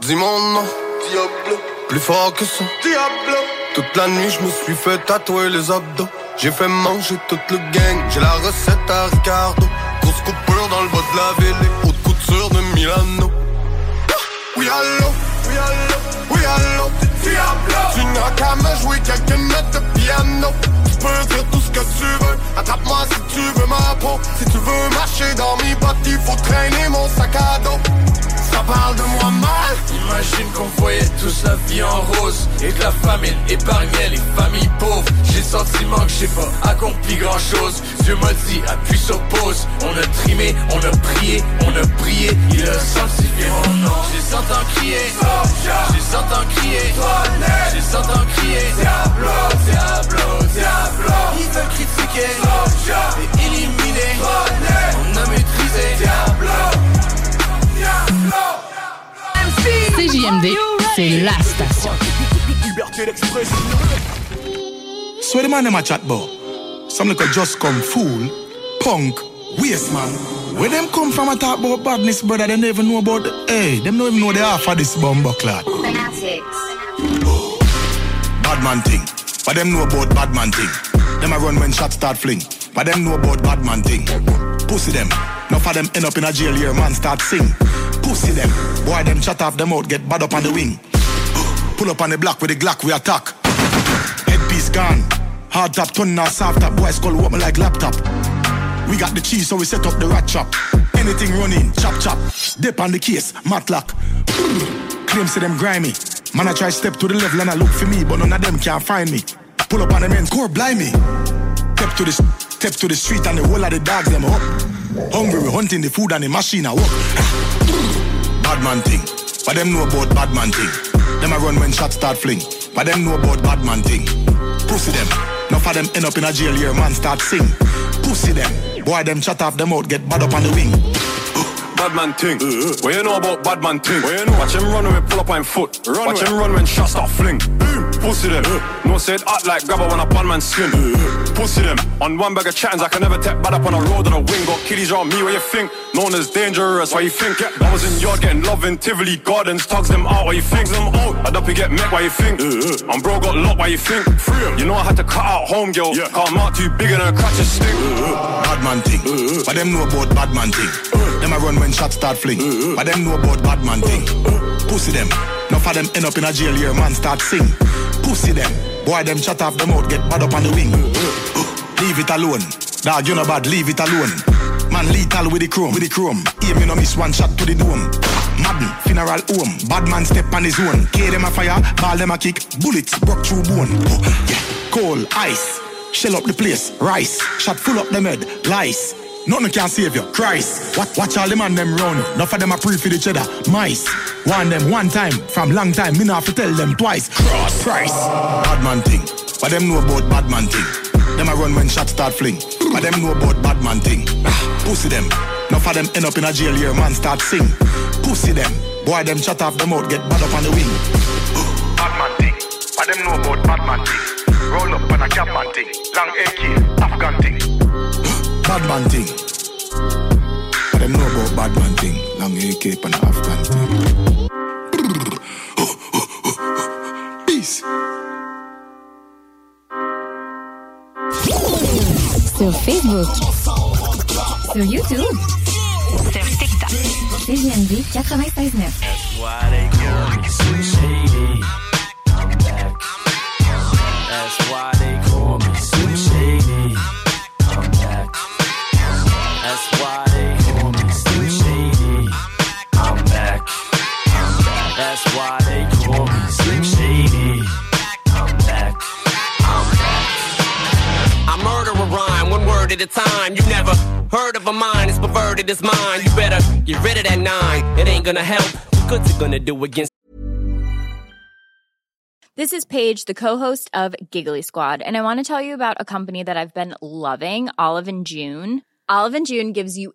Dis mon nom Diablo. Plus fort que ça. Diablo. Toute la nuit je me suis fait tatouer les abdos J'ai fait manger toute le gang. J'ai la recette à Ricardo. Grosse coupure dans le bas de la ville Et haute couture de Milano. Oui allo Oui allo Oui allo Tu n'as qu'à me jouer quelques notes de piano. Tu peux dire tout ce que tu veux. Attrape-moi si tu veux ma peau. Si tu veux marcher dans mes bottes Il faut traîner mon sac à dos. Ça parle de moi mal.
Imagine qu'on voyait tous la vie en rose. Et que la famine épargnait les familles pauvres. J'ai le sentiment que j'ai pas accompli grand chose Dieu m'a dit, appuie sur pause. On a trimé, on a prié, on a prié. Il a sanctifié mon nom. J'ai sentant crier, j'ai sentant crier, j'ai sentant crier. Diablo, Diablo, Diablo. Ils veulent critiquer, et éliminer. On a maîtrisé, Diablo, Diablo.
CJMD, c'est la station.
Liberté d'expression. So the man them a chat about? Some little just come fool, punk, waste man. Where them come from a talk about badness, brother, they never know about the, hey, them don't even know the half of this bomber clad. Bad man thing. But them know about bad man thing. Them a run when shots start fling. But them know about bad man thing. Pussy them. Enough of them end up in a jail here, man start sing. Pussy them. Boy, them chat off them out, get bad up on the wing. Pull up on the block with the Glock, we attack. Headpiece gone. Hard top, turn now soft top. Boys call what me like laptop. We got the cheese, so we set up the rat trap. Anything running, chop chop. Dip on the case, matlock. Claim say them grimy. Man, I try step to the level and I look for me, but none of them can find me. Pull up on the men's core, blind me. Step to the step to the street and the whole of the dogs them up. Hungry, we hunting the food and the machine I walk. bad man thing, but them know about bad man thing. Them a run when shots start fling, but them know about bad man thing. Pussy them, enough of them end up in a jail here, man start sing. Pussy them, boy them chat off them out, get bad up on the wing.
Bad man ting. What you know about bad man ting? What you know? Watch him run when we pull up on foot. Run Watch him run when shots start fling. Boom, Pussy them. No said act like grabber when a bad man skin. Pussy them. On one bag of chattings, I can never tap bad up on a road on a wing. Got kiddies around me, what you think? Known as dangerous, why you think? I was in yard getting love in Tivoli Gardens, tugs them out, why you think? them out. I'd up you get met, why you think? Uh, uh. I'm bro got locked, why you think? You know I had to cut out home, girl. Cause I'm out too big and a crutch a stick.
Uh, bad man thing, but them know about bad man thing. Them a run when shots start fling, but them know about bad man thing. Pussy them, enough of them end up in a jail here, man start sing. Pussy them, boy them chat off them out, get bad up on the wing. Leave it alone, dog you know bad, leave it alone. Man lethal with the chrome, with the chrome. Aim you know miss one shot to the dome. Madden, funeral home, bad man step on his own. K them a fire, ball them a kick, bullets broke through bone. Yeah, coal, ice, shell up the place, rice, shot full up them head, lice. Nothing can save you, Christ. Watch, watch all them and them run. Enough of them a pre for the cheddar, mice. One them one time, from long time, me not have to tell them twice. Cross price. Bad man thing, but them know about bad man thing. Them a run when shots start fling, but them know about bad man thing. Ah, Pussy them, enough of them end up in a jail here, man start sing. Pussy them, boy them shut off them out, get bad up on the wing.
Bad man thing. But them know about bad man thing. Roll up on a cap man thing. Long AK, Afghan thing.
Bad man thing. But them know about bad man thing. Long AK and Afghan thing. Peace.
Sur Facebook.
Sur YouTube. Sur TikTok. CGMD 96.9.
That's why they call me Slim Shady. I'm back. I'm back.
I murder a rhyme, one word at a time. You never heard of a mind, it's perverted as mine. You better get rid of that nine. It ain't gonna help. What good's it gonna do against?
This is Paige, the co-host of Giggly Squad, and I want to tell you about a company that I've been loving, Olive and June. Olive and June gives you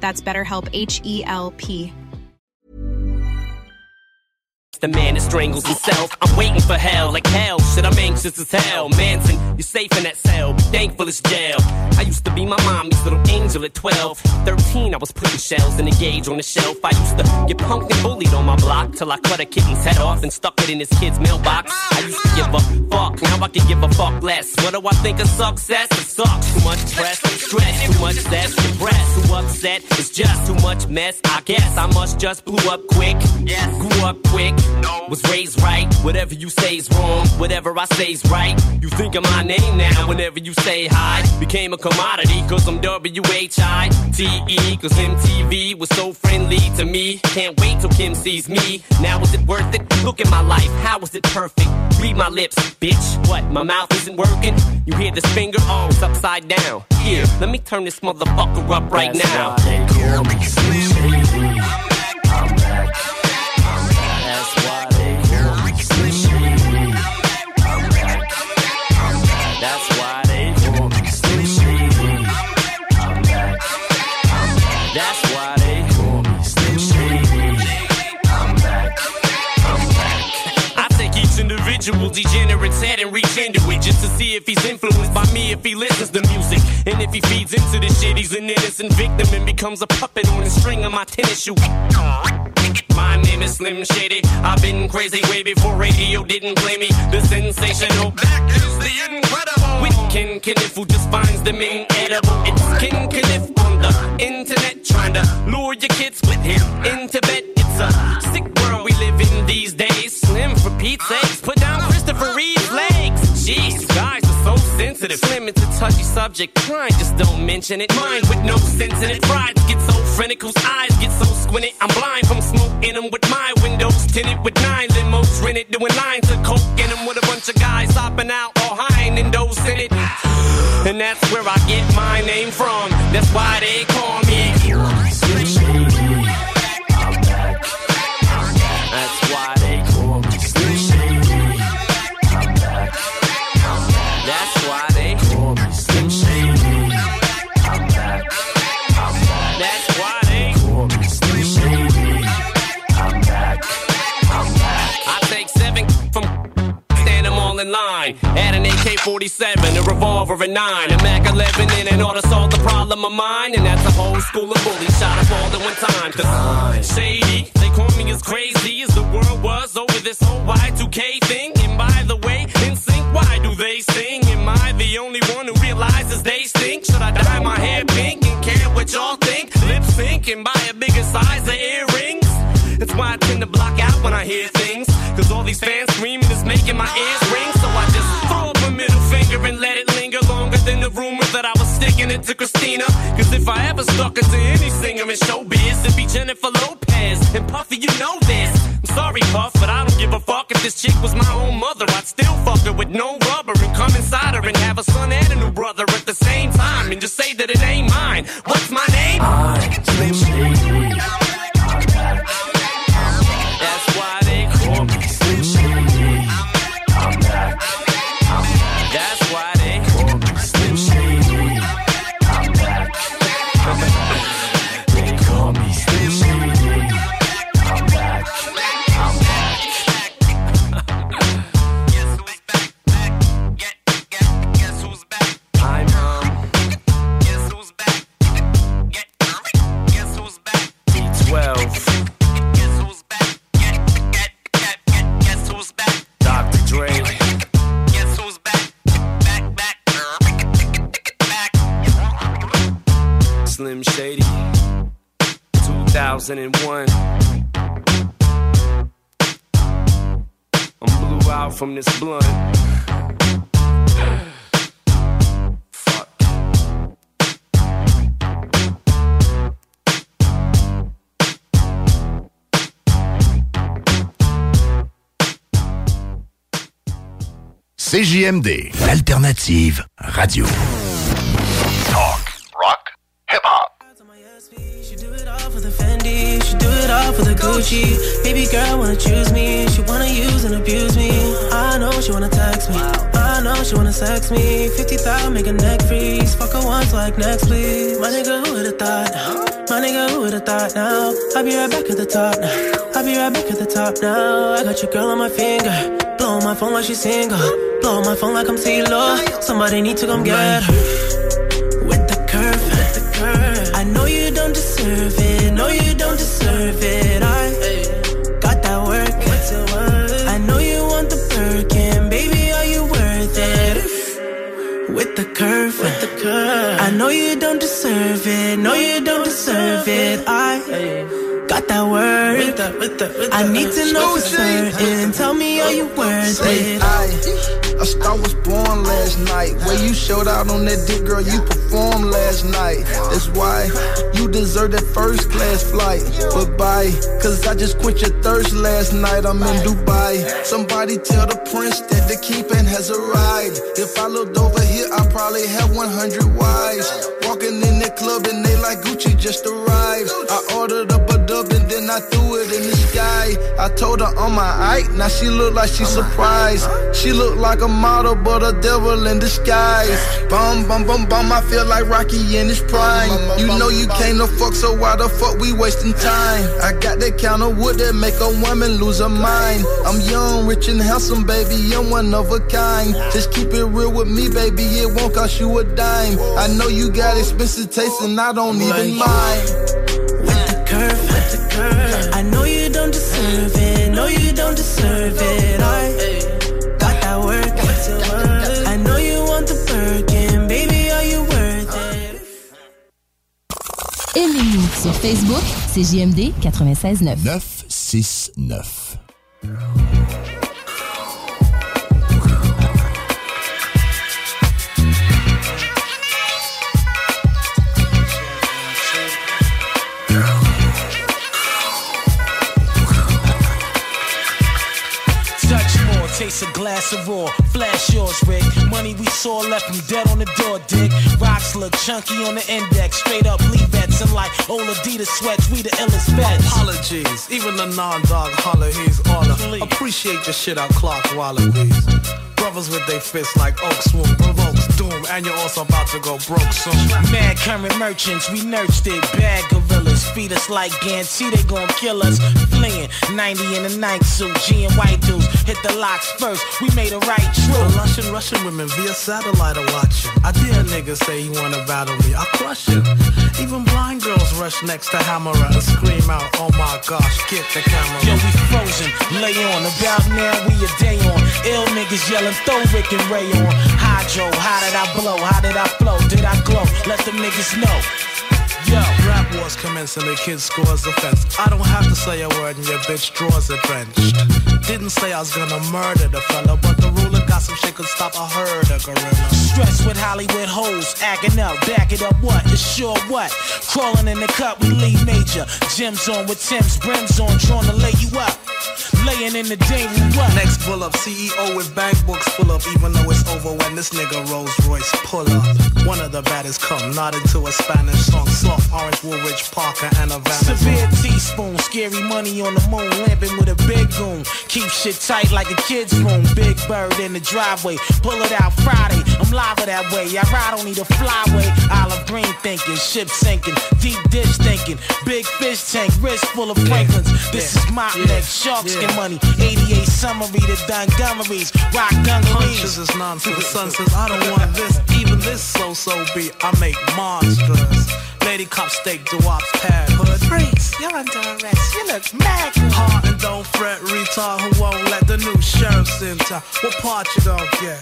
That's BetterHelp H E L P.
The man that strangles himself. I'm waiting for hell, like hell. Shit, I'm anxious as hell. Manson, you're safe in that cell. Be thankful it's jail. I used to be my mommy's little angel at 12. 13, I was putting shells in a gauge on the shelf. I used to get punked and bullied on my block till I cut a kitten's head off and stuck it in his kid's mailbox. I used to give a fuck, now I can give a fuck less. What do I think of success? It sucks. Too much press, stress, too much zest, depressed. Too upset, it's just too much mess. I guess I must just blew up quick. Yes. Grew up quick. Was raised right. Whatever you say's wrong. Whatever I say's right. You think of my name now whenever you say hi. Became a commodity cause I'm W-H-I-T-E. Cause MTV was so friendly to me. Can't wait till Kim sees me. Now is it worth it? Look at my life. How is it perfect? Read my lips, bitch. What? My mouth isn't working? You hear this finger? Oh, it's upside down. Here, let me turn this motherfucker up right now. Individual degenerate's head and reach into it just to see if he's influenced by me, if he listens to music. And if he feeds into this shit, he's an innocent victim and becomes a puppet on the string of my tennis shoe. My name is Slim Shady. I've been crazy way before radio didn't play me. The sensational back is the incredible. With Ken Kniff who just finds them inedible. It's Ken Kniff on the internet trying to lure your kids with him into bed. It's a sick world we live in these days. Pete's sakes, put down Christopher Reeve's legs. Jeez, you guys are so sensitive. Slim, it's a touchy subject. Try and just don't mention it. Mind with no sense in it. Pride get so frantic, whose eyes get so squinted. I'm blind from smoking them with my windows tinted with nine limos rented. Doing lines of coke in them with a bunch of guys hopping out or hiding in those in it. And that's where I get my name from. That's why they call me.
That's why
in line. Add an AK 47, a revolver, a 9, a Mac 11, and an to solve the problem of mine. And that's a whole school of bullies shot up all at one time. Cause shady, they call me as crazy as the world was over this whole Y2K thing. And by the way, in sync, why do they sing? Am I the only one who realizes they stink? Should I dye my hair pink and care what y'all think? Lip sync and buy a bigger size of earrings? That's why I tend to block out when I hear things. Cause all these fans screaming is making my ears to Christina. Cause if I ever stuck it to any singer in showbiz, it'd be Jennifer Lopez. And Puffy, you know this. I'm sorry, Puff, but I don't give a fuck if this chick was my own mother. I'd still fuck her with no rubber and come inside her and have a son and a new brother at the same time. And just say that it ain't mine. What's my name?
I'm
2001. I'm blew out from this blunt.
CJMD, l'alternative radio.
Fendi, she do it all for the Gucci. Baby girl wanna choose me. She wanna use and abuse me. I know she wanna text me. I know she wanna sex me. 50,000 make a neck freeze. Fuck her once like next, please. My nigga, who would've thought? My nigga, who would've thought now? I'll be right back at the top now. I'll be right back at the top now. I got your girl on my finger. Blow my phone like she's single. Blow my phone like I'm CeeLo. Somebody need to come get her. Know you don't deserve it. No, you don't deserve it. I got that work. What's it worth? I know you want the Birkin, baby. Are you worth it? With the curve, with the curve. I know you don't deserve it. No, you don't deserve it. I got that word. With the, with the, with I need to know certain. Tell me, are you worth it?
I, a star was born last night. Where you showed out on that dick, girl, you performed last night. That's why you deserve that first class flight. But bye, cause I just quenched your thirst last night. I'm in Dubai. Somebody tell the prince that the keeping has arrived. If I looked over here, I probably have 100 wives. Walking in the club and they like Gucci just arrived. I ordered up dub and then I threw it in the sky. I told her on my eye, now she look like she surprised. She look like a model, but a devil in disguise. Bum, bum, bum, bum, I feel like Rocky in his prime. You know you can't no fuck, so why the fuck we wasting time? I got that kind of wood that make a woman lose her mind. I'm young, rich and handsome, baby, I'm one of a kind. Just keep it real with me, baby, it won't cost you a dime. I know you got expensive taste and I don't even mind.
I know you don't deserve it. No, you don't deserve it. I got that work. I know you want the Birkin, baby. Are you worth it?
Aimez-nous sur Facebook, c'est JMD 96.9.
969.
Taste a glass of raw. Flash yours, Rick. Money we saw left him dead on the door, dick. Rocks look chunky on the index. Straight up leave bets and like old Adidas sweats. We the illest bets.
Apologies, even the non-dog holler, he's all Appreciate your shit out, Clark Wallabies. Brothers with their fists like oak swoop provokes doom, and you're also about to go broke soon.
Mad current merchants, we nursed it. Bad gorillas, feed us like Ganty, they gon' kill us. Fleeing 90 in the night suit, G and white dudes hit the locks first. We made a right
The
true.
Russian, Russian women via satellite are watching. I dare niggas say he wanna battle me, I crush him. Even blind girls rush next to Hammerer and scream out, oh my gosh, get the camera.
Yo, we frozen, lay on. About now, we a day on. Ill niggas yelling, throw Rick and Ray on. Hydro, how did I blow? How did I flow? Did I glow? Let them niggas know.
Yo, rap wars commence and the kid scores the fence. I don't have to say a word and your bitch draws a drenched. Didn't say I was gonna murder the fella, but the ruler got some shit could stop a herd of gorilla.
Stressed with Hollywood hoes, acting up, back it up, what? It's sure what? Crawling in the cup, we leave major. Gems on with Tim's brims on, trying to lay you up. Laying in the day, we what?
Next pull up, CEO with bank books full up, even though it's over when this nigga Rolls Royce pull up. One of the baddest come, nodding to a Spanish song, soft orange Woolrich Parker and a Vanna.
Severe teaspoon, scary money on the moon, lamping with a big goon. Keep shit tight like a kid's room. Big bird in the driveway, pull it out Friday. I'm live that way. I ride on need a flyway. Olive green thinking, ship sinking, deep dish thinking, big fish tank, wrist full of Franklins. This is my neck, shark skin money. 88 summary, the Montgomerys, rock dungarees.
Punches is nonsense. Son says I don't want this, even this so-so beat. I make monsters. Lady cop steak, Dewop's pad hood.
Freaks, you're under arrest. You look mad.
Hard and don't fret, retard who won't let the new sheriffs in town. What part you don't get?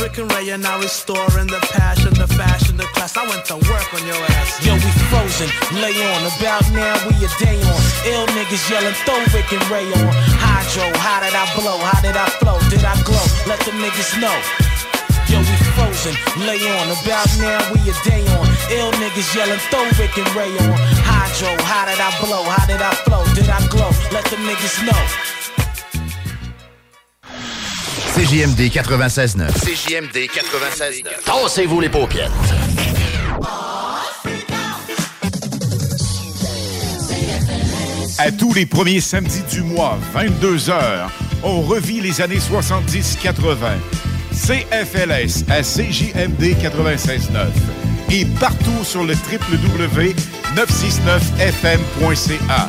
Rick and Ray are now restoring the passion, the fashion, the class. I went to work on your ass.
Yo, we frozen, lay on. About now, we a day on. Ill niggas yelling, throw Rick and Ray on. Hydro, how did I blow? How did I flow? Did I glow? Let the niggas know. Yo, we frozen, lay on. About now, we a day on. Ill niggas yelling, throw Rick and Ray on. Hydro, how did I blow? How did I flow? Did I glow? Let them niggas know.
CJMD 96.9.
CJMD 96.9.
Tassez-vous les paupières. À tous les premiers samedis du mois, 22h, on revit les années 70-80. CFLS à CJMD 96.9 et partout sur le www.969fm.ca.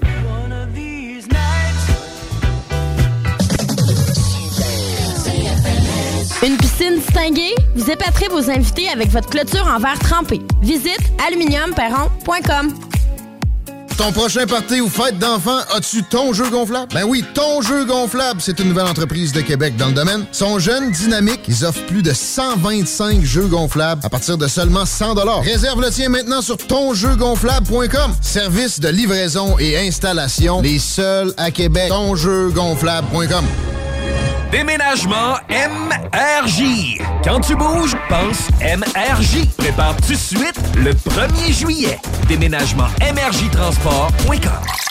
Distinguée? Vous épaterez vos invités avec votre clôture en verre trempé. Visite aluminiumperron.com.
Ton prochain party ou fête d'enfant, as-tu ton jeu gonflable? Ben oui, ton jeu gonflable, c'est une nouvelle entreprise de Québec dans le domaine. Sont jeunes, dynamiques, ils offrent plus de 125 jeux gonflables à partir de seulement 100 Réserve le tien maintenant sur tonjeugonflable.com. Service de livraison et installation, les seuls à Québec. Tonjeugonflable.com.
Déménagement MRJ. Quand tu bouges, pense MRJ. Prépare tout de suite le 1er juillet. Déménagement MRJtransport.com.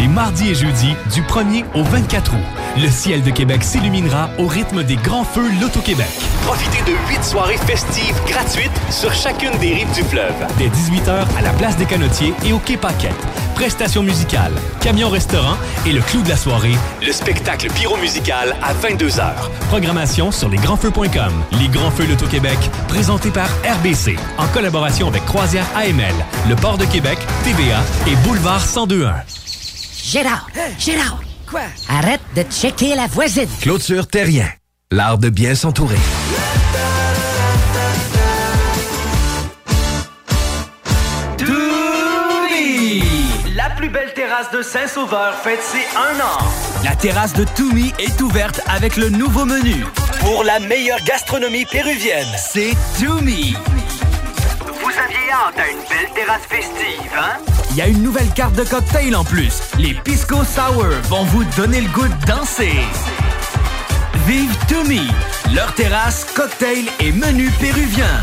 Les mardis et jeudis, du 1er au 24 août, le ciel de Québec s'illuminera au rythme des grands feux Loto-Québec.
Profitez de huit soirées festives gratuites sur chacune des rives du fleuve.
Dès 18h à la place des Canotiers et au Quai Paquette. Prestations musicales, camion-restaurant et le clou de la soirée,
Le spectacle pyro-musical à 22h.
Programmation sur lesgrandsfeux.com. Les Grands Feux Loto-Québec, présentés par RBC, en collaboration avec Croisière AML, le Port de Québec, TVA et Boulevard 1021.
Gérard! Gérard! Quoi? Arrête de checker la voisine!
Clôture Terrien. L'art de bien s'entourer.
Toumi! La plus belle terrasse de Saint-Sauveur fête ses un an.
La terrasse de Toumi est ouverte avec le nouveau menu.
Pour la meilleure gastronomie péruvienne.
C'est Toumi.
Aviez hâte à une belle terrasse festive, hein?
Il y a une nouvelle carte de cocktail en plus. Les Pisco Sour vont vous donner le goût de danser. Vive Toumi, leur terrasse, cocktail et menu péruvien.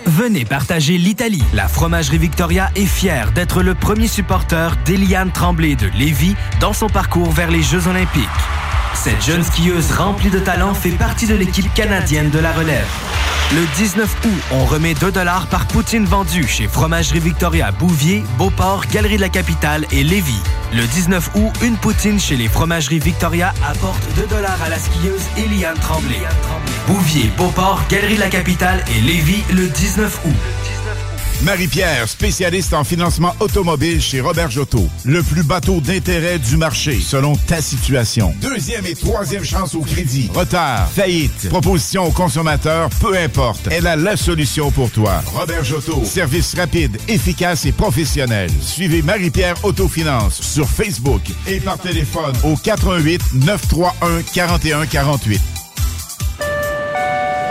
Venez partager l'Italie. La Fromagerie Victoria est fière d'être le premier supporter d'Eliane Tremblay de Lévis dans son parcours vers les Jeux Olympiques. Cette jeune skieuse remplie de talent fait partie de l'équipe canadienne de la relève. Le 19 août, on remet 2 dollars par poutine vendue chez Fromagerie Victoria Bouvier, Beauport, Galerie de la Capitale et Lévis. Le 19 août, une poutine chez les Fromageries Victoria apporte 2 dollars à la skieuse Eliane Tremblay. Bouvier, Beauport, Galerie de la Capitale et Lévis le 19 août.
Marie-Pierre, spécialiste en financement automobile chez Robert Jotto. Le plus bateau d'intérêt du marché, selon ta situation. Deuxième et troisième chance au crédit. Retard, faillite, proposition au consommateur, peu importe. Elle a la solution pour toi. Robert Jotto. Service rapide, efficace et professionnel. Suivez Marie-Pierre Autofinance sur Facebook et par téléphone au 88 931 4148.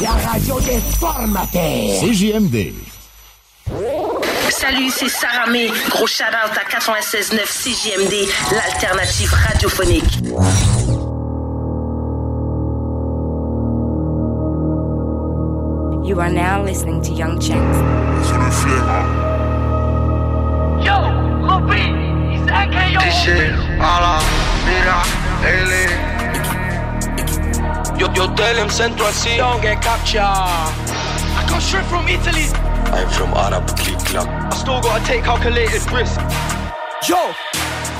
La radio des formateurs.
CJMD.
Salut, c'est Sarah May. Gros shout-out à 96.9 CJMD, l'alternative radiophonique.
You are now listening to Young Checks.
Yo, Robbie, he's AKO.
Dice, ala, mira, ele.
Yo, yo, tell him Central C. Don't get captured. I come straight from Italy.
I'm from Arab Click Club.
I still gotta take calculated risk. Yo,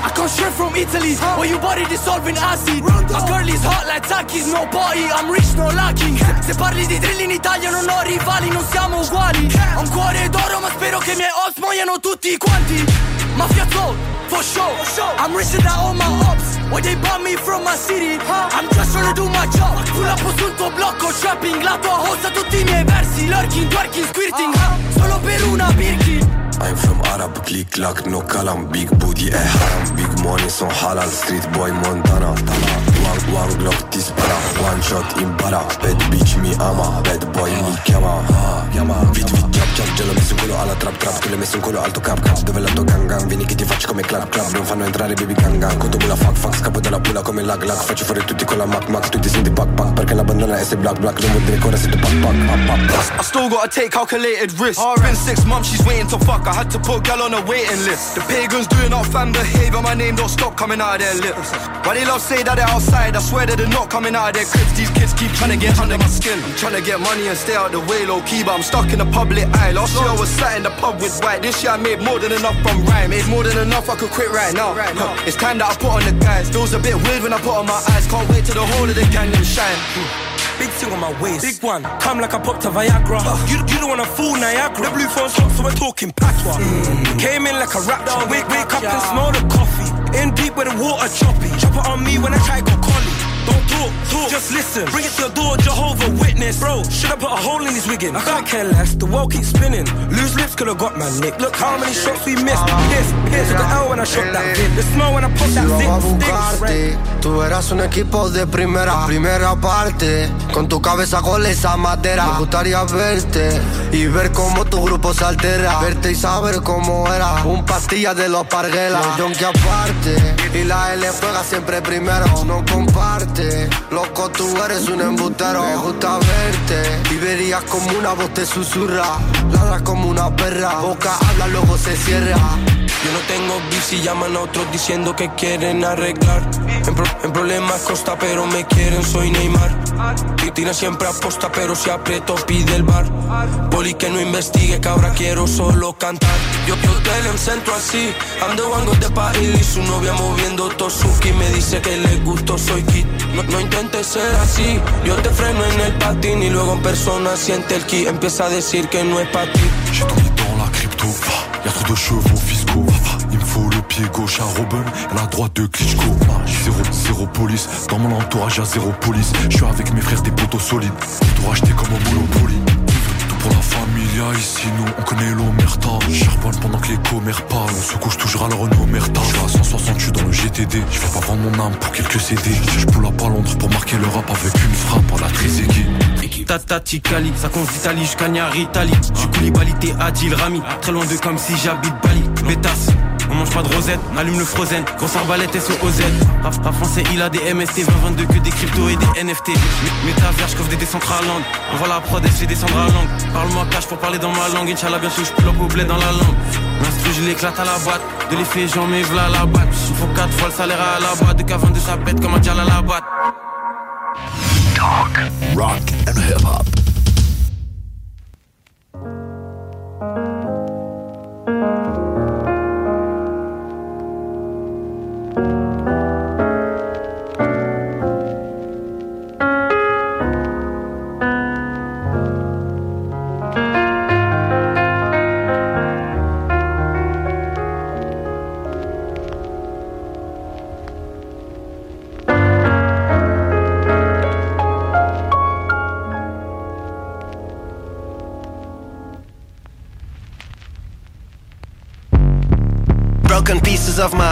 I come straight from Italy, where you body dissolving acid. My girl is hot like Takis, no party, I'm rich, no lacking. Se parli di drill in Italia non ho rivali, non siamo uguali. Ho un cuore d'oro, ma spero che i miei ops muoiano tutti quanti. Mafia Soul, for sure. I'm richer than all my ops. Where they bought me from my city. I'm just trying to do my job. Pull up sul tuo blocco, shopping. La tua hosta, tutti i miei versi. Lurking, twerking, squirting. Solo per una Birkin.
I'm from Arab Click Cluck, no kalam. Big booty, eh haram. Big money, son halal. Street boy Montana. Tala, one, one glock dispara One shot impara Bad bitch mi ama. Bad boy mi chiama Vit vit chap chap Già l'ho messo in culo. Alla trap trap Tu l'hai messo in culo. Alto cap cap. Dove la tua gang gang? Vieni che ti faccio come clap clap. Non fanno entrare baby gang gang. Conto mula fuck fuck. Scappo dalla pula come lag lag. Faccio fuori tutti con la mac mac. Tu ti senti pack pack Perché la bandana è se black black. Non vuol dire che ora siete pack pack Pack pack pack
I still gotta take calculated risks. It's been six months, she's waiting to fuck. I had to put gal on a waiting list. The pagans doing our fan behavior, my name don't stop coming out of their lips. Why they love say that they're outside? I swear that they're not coming out of their cribs. These kids keep trying to get under my skin. I'm trying to get money and stay out the way low key, but I'm stuck in the public eye. Last year I was sat in the pub with white. This year I made more than enough from rhyme. Made more than enough, I could quit right now. Huh, It's time that I put on the guys. Feels a bit weird when I put on my eyes. Can't wait till the whole of the gang them shine. Big thing on my waist. Big one. Come like I popped a Viagra. Uh, you, you don't wanna fool Niagara. The blue phone's hot, so we're talking patois. Mm. Came in like a raptor. Wake, wake up and smell the coffee. In deep where the water choppy. Chop it on me when I try to go collie. Don't talk, talk, just listen. Bring it to your door, Jehovah Witness. Bro, should I put a hole in his wiggin? I can't care less, the world keeps spinning. Loose lips could have got my nick. Look how many shots we missed. Piss, piss with the L when I shot that vid. The smell when I pop that zip.
buscarte, tú eras un equipo de primera, primera parte. Con tu cabeza con esa madera, me gustaría verte y ver cómo tu grupo se altera. Verte y saber cómo era, un pastilla de los parguelas. Los que aparte, y la L juega siempre primero, no comparte. Loco, tú eres un embustero. Me gusta verte y verías como una voz te susurra. Ladras como una perra, boca habla, luego se cierra.
Yo no tengo bici, llaman a otros diciendo que quieren arreglar. En, en problemas costa, pero me quieren, soy Neymar. Que tira siempre aposta, pero si aprieto pide el bar. Poli que no investigue, que ahora quiero solo cantar. Yo, yo te en centro así, the one got the party. Su novia moviendo Tosuki, me dice que le gusto, soy kid. No, no intentes ser así, yo te freno en el patín y luego en persona siente el ki. Empieza a decir que no es para ti.
Crypto, y'a trop de chevaux fiscaux. Il me faut le pied gauche à Robin et la droite de Klitschko. Zéro, zéro police, dans mon entourage y'a zéro police. Je suis avec mes frères des poteaux solides, tout racheté comme un Monopoly. Pour la ici nous on connaît l'omerta. Charbonne pendant que les commères parlent, on se couche toujours à la Renault Merta. Je à 160, je suis dans le GTD, je vais pas vendre mon âme pour quelques CD. Je à Londres pour marquer le rap avec une frappe à la Trezeguet.
Tata Ticali, ça compte d'Italie jusqu'à Niari, Italie. J'suis Koulibaly, t'es Rami. Très loin de comme si j'habite Bali. Bétasse, on mange pas de rosette, allume le frozen. Grosse arbalète SOZ. Rap, rap français, il a des MST 2022 que des cryptos et des NFT. Métavers, j'coffre des Decentraland. On voit la prod, elle fait descendre la langue. Parle-moi cash pour parler dans ma langue. Inch'Allah, bien sûr, j'pull up au bled dans la langue. L'instru, je l'éclate à la boîte. De l'effet, j'en mets v'là la batte. Il faut 4 fois le salaire à la boîte. De cavant de sa bête comme un à la boîte.
Talk, rock and hip hop.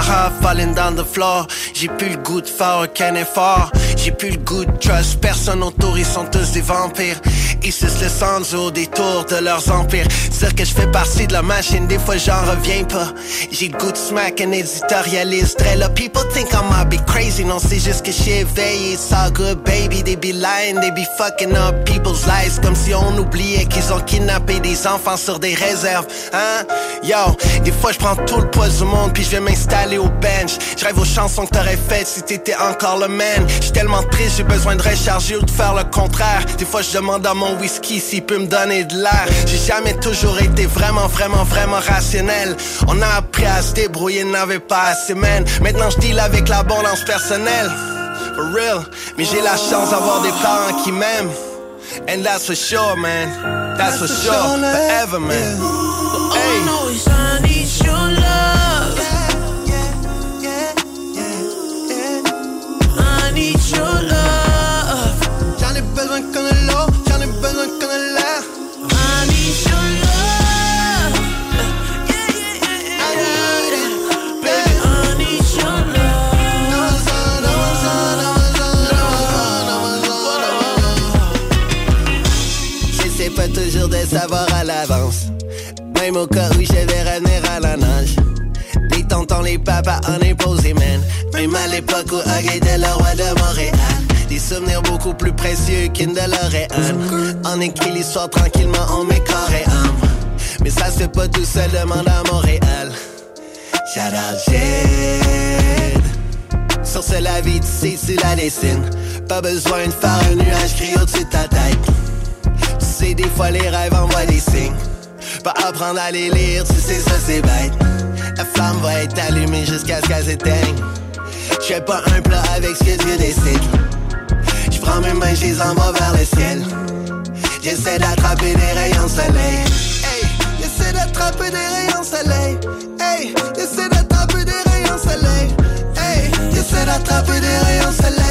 Heart falling down the floor. J'ai plus le goût de faire aucun effort. J'ai plus le goût de trust, personne autour, ils sont tous des vampires. Ils le sang au détour de leurs empires. Dire que je fais partie de la machine, des fois j'en reviens pas. J'ai le goût de smack un éditorialiste. Très là, people think I might be crazy. Non, c'est juste que j'suis éveillé. It's all good, baby. They be lying, they be fucking up people's lives. Comme si on oubliait qu'ils ont kidnappé des enfants sur des réserves. Hein? Yo, des fois je prends tout le poids du monde, puis je vais m'installer au bench. Je rêve aux chansons que t'aurais faites si t'étais encore le man. Triste, j'ai besoin de recharger ou de faire le contraire. Des fois je demande à mon whisky s'il peut me donner de l'air. J'ai jamais toujours été vraiment, vraiment, vraiment rationnel. On a appris à se débrouiller, n'avait pas assez, man. Maintenant je deal avec l'abondance personnelle. For real, mais j'ai la chance d'avoir des parents qui m'aiment. And that's for sure, man. That's for sure, forever, man. Hey. Au cas où je vais revenir à la nage. Les tontons, les papas en imposé, man. Même à l'époque où Hug était le roi de Montréal. Des souvenirs beaucoup plus précieux qu'une DeLorean. On écrit l'histoire tranquillement, on met corps et âme. Mais ça fait pas tout seul, demande à Montréal. Shout out. Sur ce, la vie, tu sais, tu la dessines. Pas besoin de faire un nuage gris au-dessus de ta tête. Tu sais, des fois, les rêves envoient des signes. Pas apprendre à les lire, tu sais, ça c'est bête. La flamme va être allumée jusqu'à ce qu'elle s'éteigne. Je pas un plat avec ce que Dieu décide. Je prends mes mains, je les envoie vers le ciel. J'essaie d'attraper des rayons de soleil. J'essaie d'attraper des rayons soleil. Hey, j'essaie d'attraper des rayons soleil. Hey, j'essaie d'attraper des rayons soleil.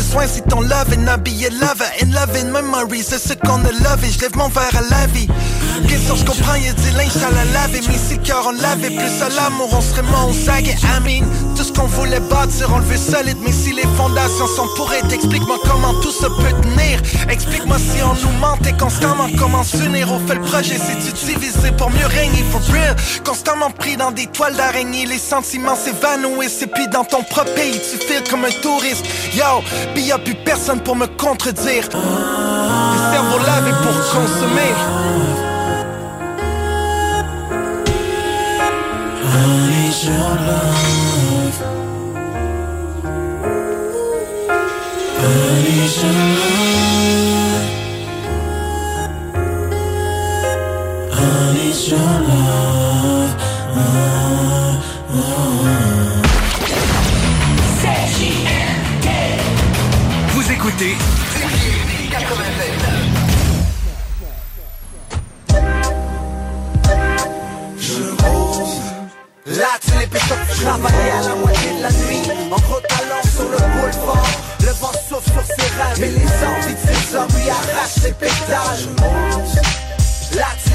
besoin c'est ton love and your lover And love memories, c'est ce qu'on a love Et je lève mon verre à la vie. Sûr je comprends, y'a du linge à la laver. Mais si le cœur on l'avait plus à l'amour On serait moins au zague I mean, tout ce qu'on voulait bâtir on le veut solide. Mais si les fondations sont pourries Explique-moi comment tout ça peut tenir. Explique-moi si on nous mentait constamment Comment s'unir, on fait le projet C'est-tu divisé pour mieux régner. For real. Constamment pris dans des toiles d'araignée. Les sentiments s'évanouissent Et puis dans ton propre pays tu files comme un touriste. Yo, pis y'a plus personne pour me contredire Le cerveau lavé pour consommer
I need your love. I need your love. I need your love. Ah, ah.
Écoutez.
Je rose. Les péchotes, tu travaillais à la moitié de la nuit En gros talent sur le boulevard Le vent souffle sur ses rêves Et les envies de ses hommes lui arrachent ses pétales Je rose.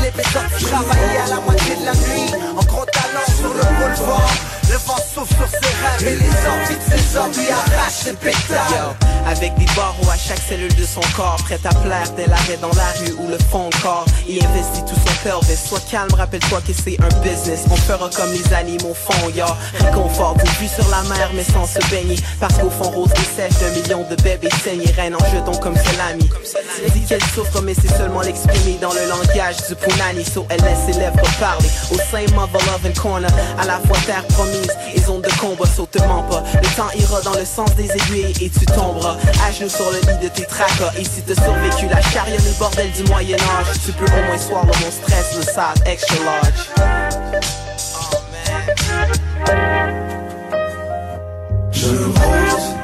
Les péchotes, tu travaillais à la moitié de la nuit En gros talent sur le boulevard Le vent souffle sur ses rêves Et les envies de ses hommes lui arrachent ses pétales
Avec des barreaux à chaque cellule de son corps Prêt à plaire dès l'arrêt dans la rue ou le fond corps. Il investit tout son pelvis. Sois calme, rappelle-toi que c'est un business. On fera comme les animaux font, y'a Réconfort d'une vue sur la mer mais sans se baigner. Parce qu'au fond rose et sèche d'un million de bébés saignés Reine en jeton comme salami. Dit qu'elle souffre mais c'est seulement l'exprimer dans le langage du punani. So elle laisse ses lèvres parler. Au sein mother love and corner. À la fois terre promise mise et zone de combat, sautement pas. Le temps ira dans le sens des aiguilles et tu tomberas à genoux sur le lit de tes tracas. Et si t'as survécu la charrière le bordel du Moyen-Âge, tu peux au moins soir le mon stress, le sale extra large. Oh, man. Je rose.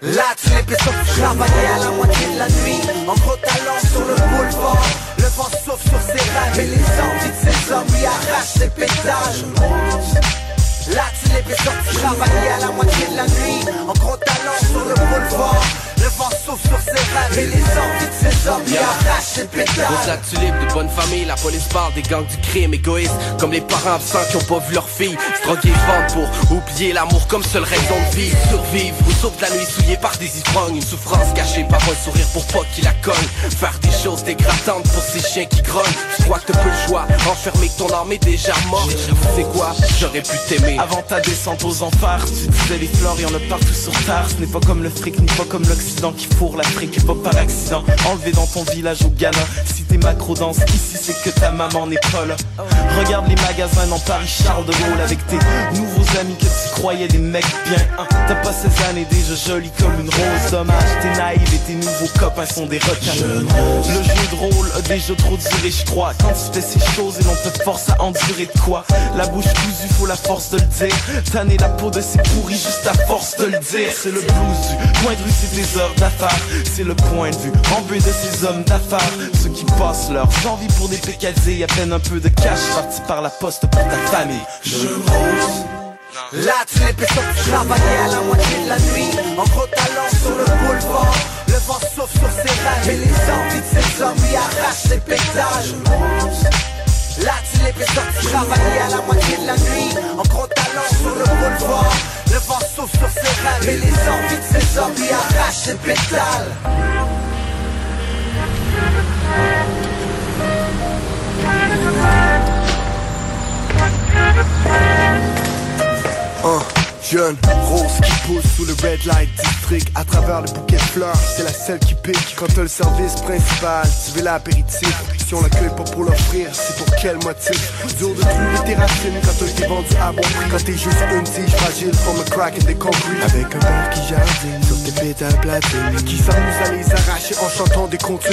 La trip est sauf travailler à la moitié de la nuit En gros talent sur le boulevard Le vent souffle sur ses rails Et les envies de ces hommes lui arrachent ses pétales Là, tu l'es sorti travailler à la moitié de la nuit. En gros talent sur le boulevard. Le vent souffle sur ses rêves et les envies de ses hommes lui arrachent pétales.
Aux de bonne famille, la police parle des gangs du crime égoïste. Comme les parents absents qui ont pas vu leur fille. Se droguer vendent pour oublier l'amour comme seule raison de vivre. Survivre ou sauve la nuit souillée par des ivrognes. Une souffrance cachée par un sourire pour pas qu'il la cogne. Faire des choses dégradantes pour ces chiens qui grognent. Je crois que t'as peu le choix, enfermé que ton arme est déjà morte. C'est quoi, j'aurais pu t'aimer.
Avant ta descente aux enfers, tu disais les fleurs, y'en a partout sur terre. Ce n'est pas comme le fric, ni pas comme qui fourre l'Afrique, et pas par accident. Enlevé dans ton village au Ghana. Si t'es macro danse, ici c'est que ta maman n'est là. Regarde les magasins dans Paris Charles de Gaulle avec tes nouveaux amis que tu croyais des mecs bien. Hein, T'as pas ces années déjà jolies comme une rose. Dommage, t'es naïve et tes nouveaux copains sont des requins. Le jeu de rôle a déjà trop duré, je crois. Quand tu fais ces choses et l'on te force à endurer de quoi? La bouche cousue, faut la force de le dire. Tanner la peau de ces pourris juste à force de le dire. C'est le blues du point de c'est des C'est le point de vue en vue de ces hommes d'affaires. Ceux qui passent leurs envies pour des pécadilles. À peine un peu de cash parti par la poste pour ta famille. Je rose.
Là, tu l'es sorti travailler à la moitié de la nuit. En gros talent sur le boulevard. Le vent souffle sur ses rêves et les envies de ses hommes lui arrachent ses pétales. Là, tu l'es sorti travailler à la moitié de la nuit. En gros talent sur le boulevard. Le vent souffle sur ses rêves et les envies de ses hommes arrachent ses pétales.
Un jeune rose qui pousse sous le red light district à travers le bouquet de fleurs. C'est la seule qui pique quand t'as le service principal. Tu veux l'apéritif, on l'accueille pas pour l'offrir, c'est pour quel motif? Dur de trouver tes racines quand t'as été vendu à bon prix. Quand t'es juste une tige fragile from a crack in the concrete. Avec un père qui jardine sur tes pétales platines. Qui s'amuse à les arracher en chantant des comptines.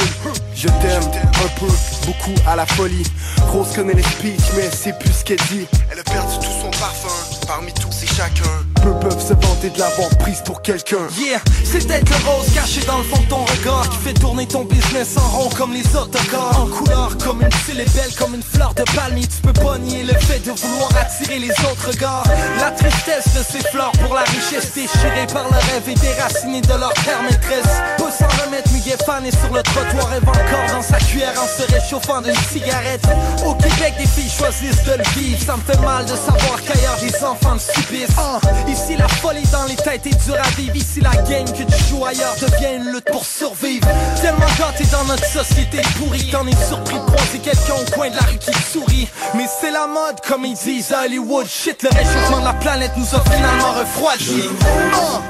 Je t'aime un peu, beaucoup à la folie. Rose connaît les speech, mais c'est plus ce qu'elle dit. Elle a perdu tout son parfum, parmi tous et chacun. Peu peuvent se vanter de l'avoir prise pour quelqu'un.
Yeah, c'est peut-être le rose caché dans le fond de ton regard Qui fait tourner ton business en rond comme les autocars. En couleur comme une fille et belle comme une fleur de palmier. Tu peux pas nier le fait de vouloir attirer les autres regards. La tristesse de ces fleurs pour la richesse Déchirée par le rêve et déracinée de leur terre maîtresse Peut s'en remettre, Miguel Fan est sur le trottoir Rêve encore dans sa cuillère en se réchauffant d'une cigarette. Au Québec des filles choisissent de le vivre. Ça me fait mal de savoir qu'ailleurs des enfants le subissent Ah, Ici la folie dans les têtes est dure à vivre Ici la game que tu joues ailleurs devient une lutte pour survivre Tellement gâté dans notre société pourrie T'en es surpris de croiser quelqu'un au coin de la rue qui sourit Mais c'est la mode comme ils disent à Hollywood Shit le réchauffement de la planète nous a finalement refroidi Ah.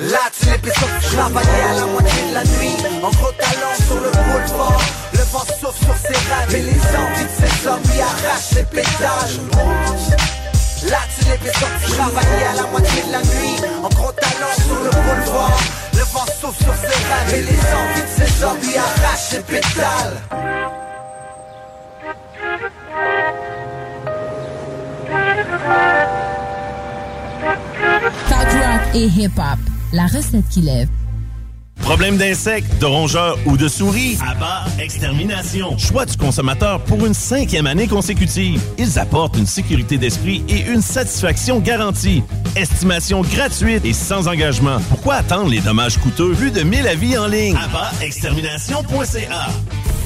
Là, tu l'es sorti travailler à la moitié de la nuit. En gros talent sur le boulevard. Le vent souffle sur ses rêves et les envies de ses hommes lui arrachent ses pétales. Là, tu l'es sorti travailler à la moitié de la nuit. En gros talent sur le boulevard. Le vent souffle sur ses rêves et les envies de ses hommes arrachent ses pétales.
Talk rock et hip-hop. La recette qui lève.
Problème d'insectes, de rongeurs ou de souris? Abba Extermination. Choix du consommateur pour une cinquième année consécutive. Ils apportent une sécurité d'esprit et une satisfaction garantie. Estimation gratuite et sans engagement. Pourquoi attendre les dommages coûteux? Vu de 1000 avis en ligne? AbbaExtermination.ca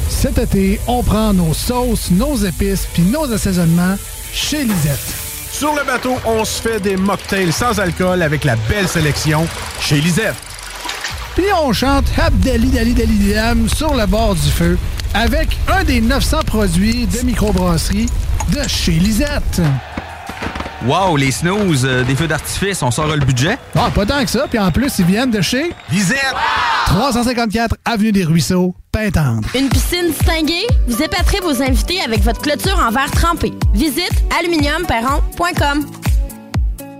Cet été, on prend nos sauces, nos épices puis nos assaisonnements chez Lisette.
Sur le bateau, on se fait des mocktails sans alcool avec la belle sélection chez Lisette.
Puis on chante Abdali Dali Dali Dam sur le bord du feu avec un des 900 produits de microbrasserie de chez Lisette.
Wow, les snooze, euh, des feux d'artifice, on sort le budget?
Ah, pas tant que ça. Puis en plus, ils viennent de chez
Lisette.
354 Avenue des Ruisseaux, Pintendre.
Une piscine distinguée? Vous épaterez vos invités avec votre clôture en verre trempé. Visite aluminiumperron.com.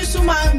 Müslüman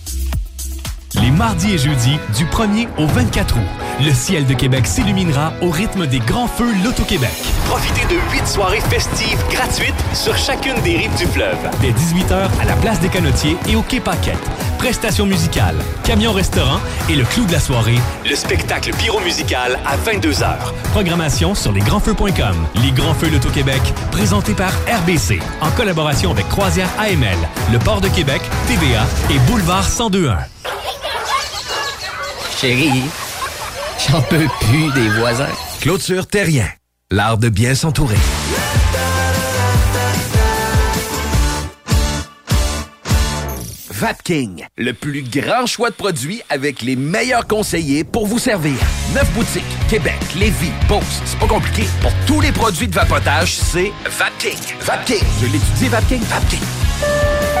Les mardis et jeudis, du 1er au 24 août, le ciel de Québec s'illuminera au rythme des grands feux Loto-Québec.
Profitez de huit soirées festives gratuites sur chacune des rives du fleuve.
Dès 18h à la place des Canotiers et au Quai Paquette. Prestations musicales, camion-restaurant et le clou de la soirée,
Le spectacle pyro-musical à 22h.
Programmation sur lesgrandsfeux.com. Les Grands Feux Loto-Québec, présentés par RBC, en collaboration avec Croisière AML, le Port de Québec, TVA et Boulevard 1021.
Chérie, j'en peux plus des voisins.
Clôture Terrien, l'art de bien s'entourer.
Vapking, le plus grand choix de produits avec les meilleurs conseillers pour vous servir. Neuf boutiques, Québec, Lévis, Beauce. C'est pas compliqué. Pour tous les produits de vapotage, c'est Vapking. Vapking. Je l'étudie, Vapking. Vapking.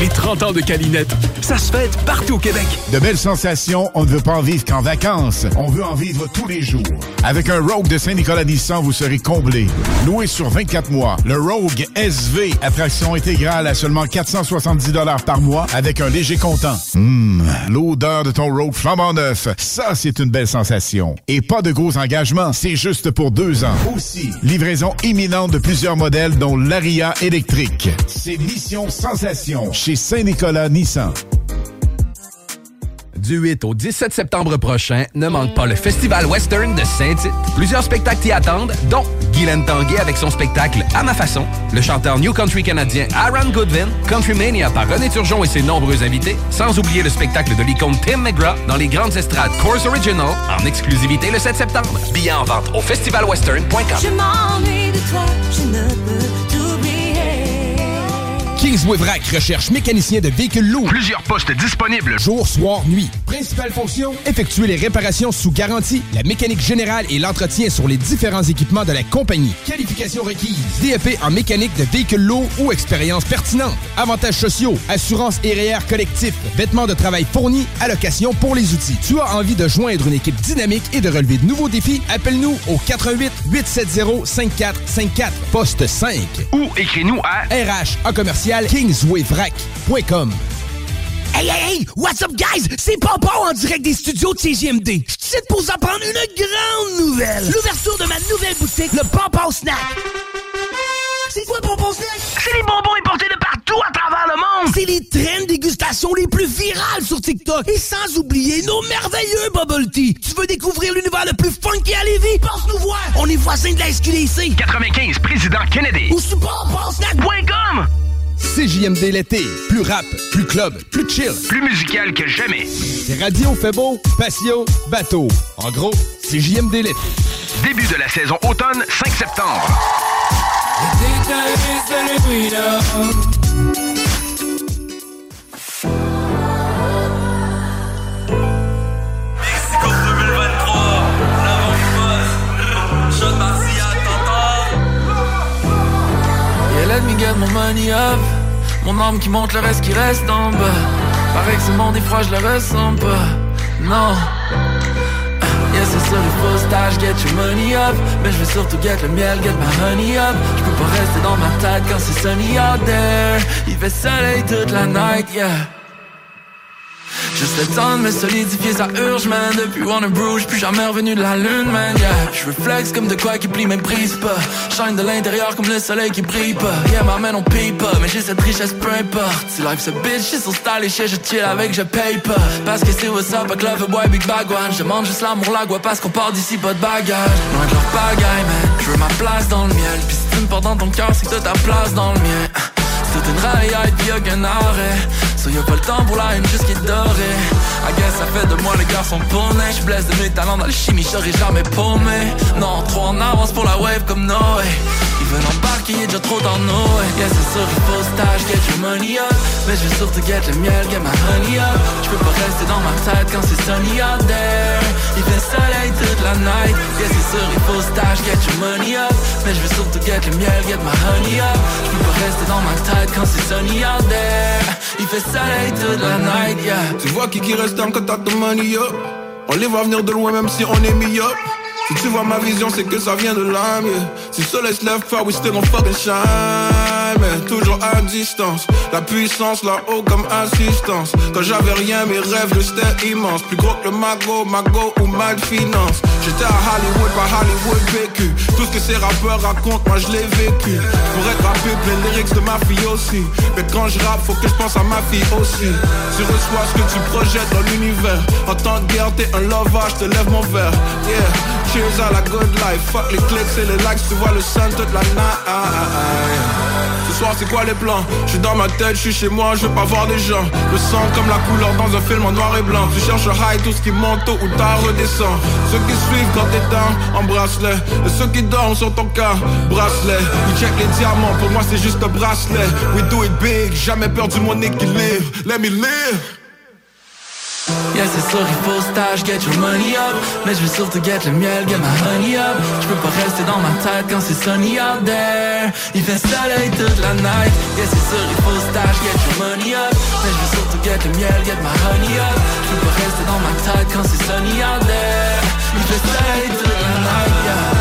Les 30 ans de Calinette, ça se fête partout au Québec.
De belles sensations, on ne veut pas en vivre qu'en vacances. On veut en vivre tous les jours. Avec un Rogue de Saint-Nicolas Nissan, vous serez comblé. Loué sur 24 mois, le Rogue SV, attraction intégrale à seulement 470 par mois avec un léger comptant. Hum, l'odeur de ton Rogue flambant neuf, ça c'est une belle sensation. Et pas de gros engagements, c'est juste pour deux ans. Aussi, livraison imminente de plusieurs modèles dont l'Aria électrique. C'est Mission Sensation chez Saint-Nicolas Nissan.
Du 8 au 17 septembre prochain, ne manque pas le Festival Western de Saint-Tite. Plusieurs spectacles t'y attendent, dont Guylaine Tanguay avec son spectacle À ma façon, le chanteur New Country canadien Aaron Goodwin, Country Mania par René Turgeon et ses nombreux invités, sans oublier le spectacle de l'icône Tim McGraw dans les grandes estrades Course Original en exclusivité le 7 septembre. Billets en vente au festivalwestern.com.
Kingsway Vrac recherche mécanicien de véhicules lourds.
Plusieurs postes disponibles.
Jour, soir, nuit. Principale fonction, effectuer les réparations sous garantie, la mécanique générale et l'entretien sur les différents équipements de la compagnie. Qualification requise. DFP en mécanique de véhicules lourds ou expérience pertinente. Avantages sociaux, assurance et REER collectif, vêtements de travail fournis, allocation pour les outils. Tu as envie de joindre une équipe dynamique et de relever de nouveaux défis? Appelle-nous au 88 870 5454 poste 5
ou écris-nous à
RH en commercial kingswayvrac.com.
Hey, hey, hey! What's up, guys? C'est Pompon en direct des studios de CGMD. Je suis ici pour vous apprendre une grande nouvelle. L'ouverture de ma nouvelle boutique, le Pompon Snack. C'est quoi Pompon Snack?
C'est des bonbons importés de partout
à travers le monde! C'est les traînes dégustation les plus virales sur TikTok. Et sans oublier nos merveilleux bubble tea. Tu veux découvrir l'univers le plus funky à Lévis? Passe nous voir! On est voisins de la SQDC.
95, Président Kennedy.
Ou supportpassnac.com!
CJMD l'été. Plus rap, plus club, plus chill.
Plus musical que jamais.
C'est Radio fait beau, patio, bateau. En gros, CJMD l'été.
Début de la saison automne, 5 septembre.
Let me get my money up. Mon âme qui monte, le reste qui reste en bas. Paraît que ce monde est froid, je le ressens pas. Non. Yeah, c'est sûr, il faut stage, get your money up. Mais je veux surtout get le miel, get my honey up. Je peux pas rester dans ma tête quand c'est sunny out there. Il fait soleil toute la night, yeah. Juste le temps de me solidifier, ça urge, man. Depuis Warner Bros, plus jamais revenu de la lune, man, yeah. Je réflexe comme de quoi qui plie, mais brise pas. Shine de l'intérieur comme le soleil qui brille pas. Yeah, ma man, on paye mais j'ai cette richesse, peu importe. Si life se bitch, c'est sur style et shit, je chill avec, je paye pas. Parce que c'est what's up, avec love boy, big bag one. Je demande juste l'amour, la gueule, parce qu'on part d'ici, pas de bagage Loin de leur pagaille, man, je veux ma place dans le miel. Puis si tu me portes dans ton cœur, c'est que t'as ta place dans le mien c'est une raillade pis y'a qu'un arrêt. So y'a pas le temps pour la haine juste qui dorée I guess ça fait de moi le garçon paumé Je blesse de mes talents dans le chimie, j'aurais jamais paumé. Non, trop en avance pour la wave comme Noé. Ils veulent embarquer, y'a déjà trop dans Noé. Yeah, c'est sûr qu'il faut stage, get your money up. Mais je veux surtout get le miel, get my honey up. Je peux pas rester dans ma tête quand c'est sunny out there. Il fait soleil toute la night. Yeah, c'est sûr il faut stage, get your money up. Mais je veux surtout get le miel, get my honey up. Je peux pas rester dans ma tête quand c'est sunny out there Il fait soleil toute la night, yeah.
Tu vois qui qui reste quand t'as ton money up On les voit venir de loin même si on est mis up Si tu vois ma vision c'est que ça vient de l'âme yeah. Si le soleil se lève far we still gon' fucking shine Mais toujours à distance. La puissance là-haut comme assistance. Quand j'avais rien mes rêves restaient immenses. Plus gros que le magot, magot ou mal finance J'étais à Hollywood, pas Hollywood vécu. Tout ce que ces rappeurs racontent, moi je l'ai vécu. Pour être rappé, plein lyrics de ma fille aussi. Mais quand je rappe, faut que je pense à ma fille aussi. Tu reçois ce que tu projettes dans l'univers. En temps de guerre, t'es un lover, je te lève mon verre. Yeah, cheers à la good life. Fuck les clics et les likes, tu vois le sun toute la night soir c'est quoi les plans? Je suis dans ma tête, je suis chez moi, je veux pas voir des gens. Le sang comme la couleur dans un film en noir et blanc. Tu cherches high, tout ce qui monte tôt ou tard redescend. Ceux qui suivent quand t'es down, embrasse-les. Et ceux qui dorment sur ton cas, bracelet Ils check les diamants, pour moi c'est juste un bracelet. We do it big, jamais perdu mon équilibre. Let me live
Yeah, c'est sûr, il faut stage, get your money up. Mais je veux surtout get le miel, get my honey up. Je peux pas rester dans ma tête quand c'est sunny out there. Il fait soleil toute la night. Yeah, c'est sûr, il faut stage, get your money up. Mais je veux surtout get le miel, get my honey up. Je peux pas rester dans ma tête quand c'est sunny out there. Il fait soleil toute la night, yeah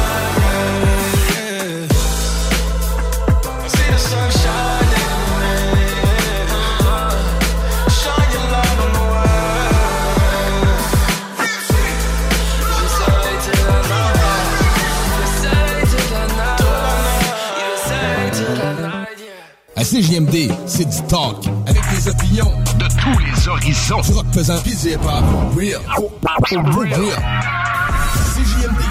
CJMD, c'est du talk. Avec des opinions
de tous les horizons.
Du rock pesant, pis du hip-hop. Real. Real. CJMD.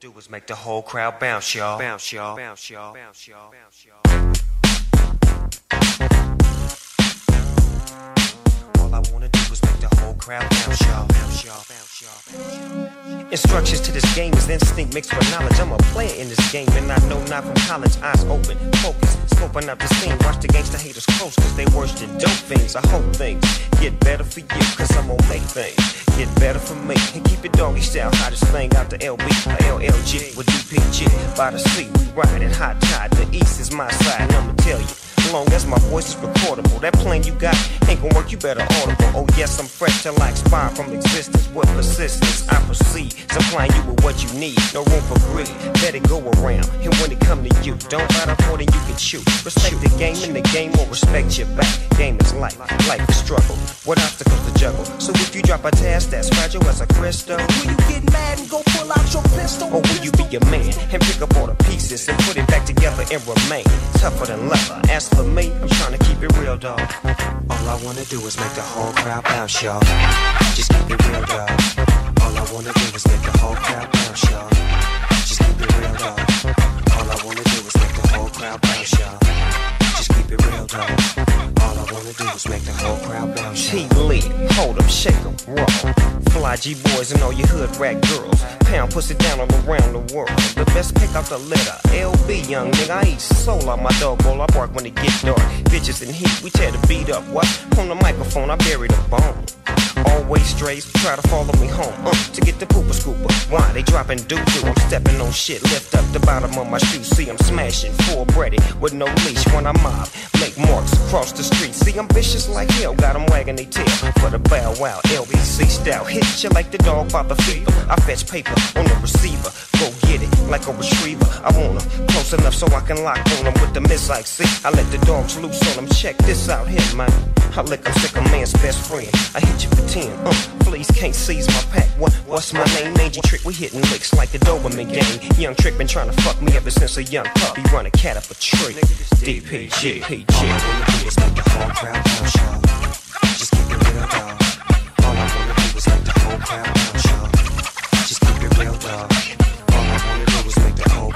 do was make the whole crowd bounce, y'all. Bounce, y'all. Bounce, y'all. Bounce, y'all. Bounce, y'all. All I wanna do is make the whole crowd bounce, y'all. Bounce, y'all. Bounce, y'all. Instructions to this game is instinct mixed with knowledge. I'm a player in this game, and I know not from college. Eyes open, focus, scoping out the scene. Watch the gangsta haters close, cause they worse than dope things. I hope things get better for you, cause I'm gonna make things get better for me. And keep it doggy style, hottest thing out the LB, LLG with DPG. By the sea, we riding hot tide. The east is my side, and I'ma tell you. Long as my voice is recordable. That plan you got ain't gonna work, you better audible. Oh, yes, I'm fresh till I expire from existence. With persistence, I proceed. Supplying you with what you need. No room for greed. Let it go around. And when it come to you, don't bite off more than you can chew. Respect the game, and the game will respect your back. Game is life. Life is struggle. What obstacles to juggle? So if you drop a task that's fragile as a crystal, will you get mad and go pull out your pistol? Or will you be a man and pick up all the pieces and put it back together and remain tougher than leather? As for me, I'm trying to keep it real, dog. All I wanna do is make the whole crowd bounce, y'all. Just keep it real, dog. All I wanna do is make the whole crowd bounce, y'all. Just keep it real, dog. All I wanna do is make the whole crowd bounce, y'all. Keep it real, dog. All I wanna do is make the whole crowd bounce. T Lee, hold up, shake 'em, roll. Fly G boys and all your hood rat girls. Pound pussy down all around the world. The best pick out the litter. LB, young nigga, I eat soul out my dog bowl. I bark when it get dark. Bitches in heat, we tear the beat up. What? On the microphone, I bury the bone. Always strays, try to follow me home. Uh, to get the pooper scooper. Why they dropping doo doo? I'm stepping on shit, lift up the bottom of my shoe. See, I'm smashing, full breaded with no leash when I mob. Make marks across the street. See, I'm vicious like hell, got 'em wagging their tail. For the bow wow, LBC style. Hit you like the dog by the fever. I fetch paper on the receiver. Go get it like a retriever. I want 'em close enough so I can lock on 'em with the miss like see. I let the dogs loose on 'em. Check this out here, man. I lick 'em sick a man's best friend. I hit you for 10. Uh, please can't seize my pack. What, what's my name? Mangy Trick. We hitting licks like the Doberman gang. Young Trick been trying to fuck me ever since a young puppy. Run a cat up a tree. DPG. PG. All I wanna do is make the whole crowd. Just keep it real, dog. All I wanna do is make the whole crowd. Just keep it real, dog. All I wanna do is make the whole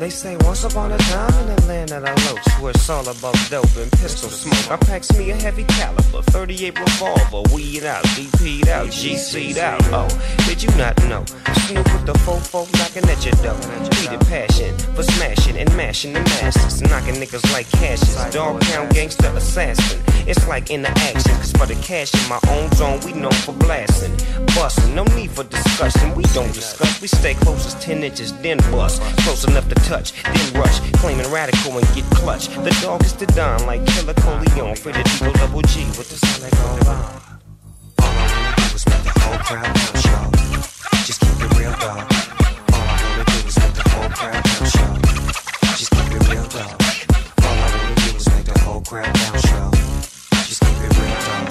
They say once upon a time in the land that I loafed, where it's all about dope and pistol smoke. I packs me a heavy caliber, 38 revolver, weed out, DP'd out, GC'd out. Oh, did you not know? Snoop with the fofo knocking at your door. Heated passion for smashing and mashing the masses, knocking niggas like cashes. Dog pound gangster assassin. It's like in the action, cause for the cash in my own zone, we known for blasting. Busting, no need for discussion, we don't discuss. We stay close as 10 inches, then bust. Close enough to touch, then rush. Claiming radical and get clutch. The dog is don like Killer Coleon. For the Eagle Double G with the on. All I wanna do is make the whole crowd. Just keep it real, dog. All I wanna do is make the whole crowd. Just keep it real, dog. All I wanna do is make the whole crowd. Just keep it real, dog.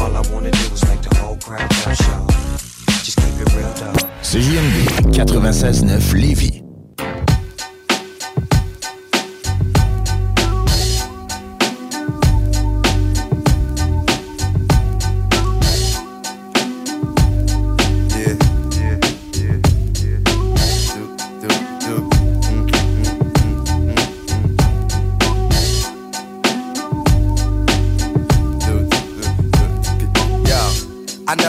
All I wanna do is make the whole crowd bounce, y'all. Just keep it real, dog.
CJMD 96.9 Lévis.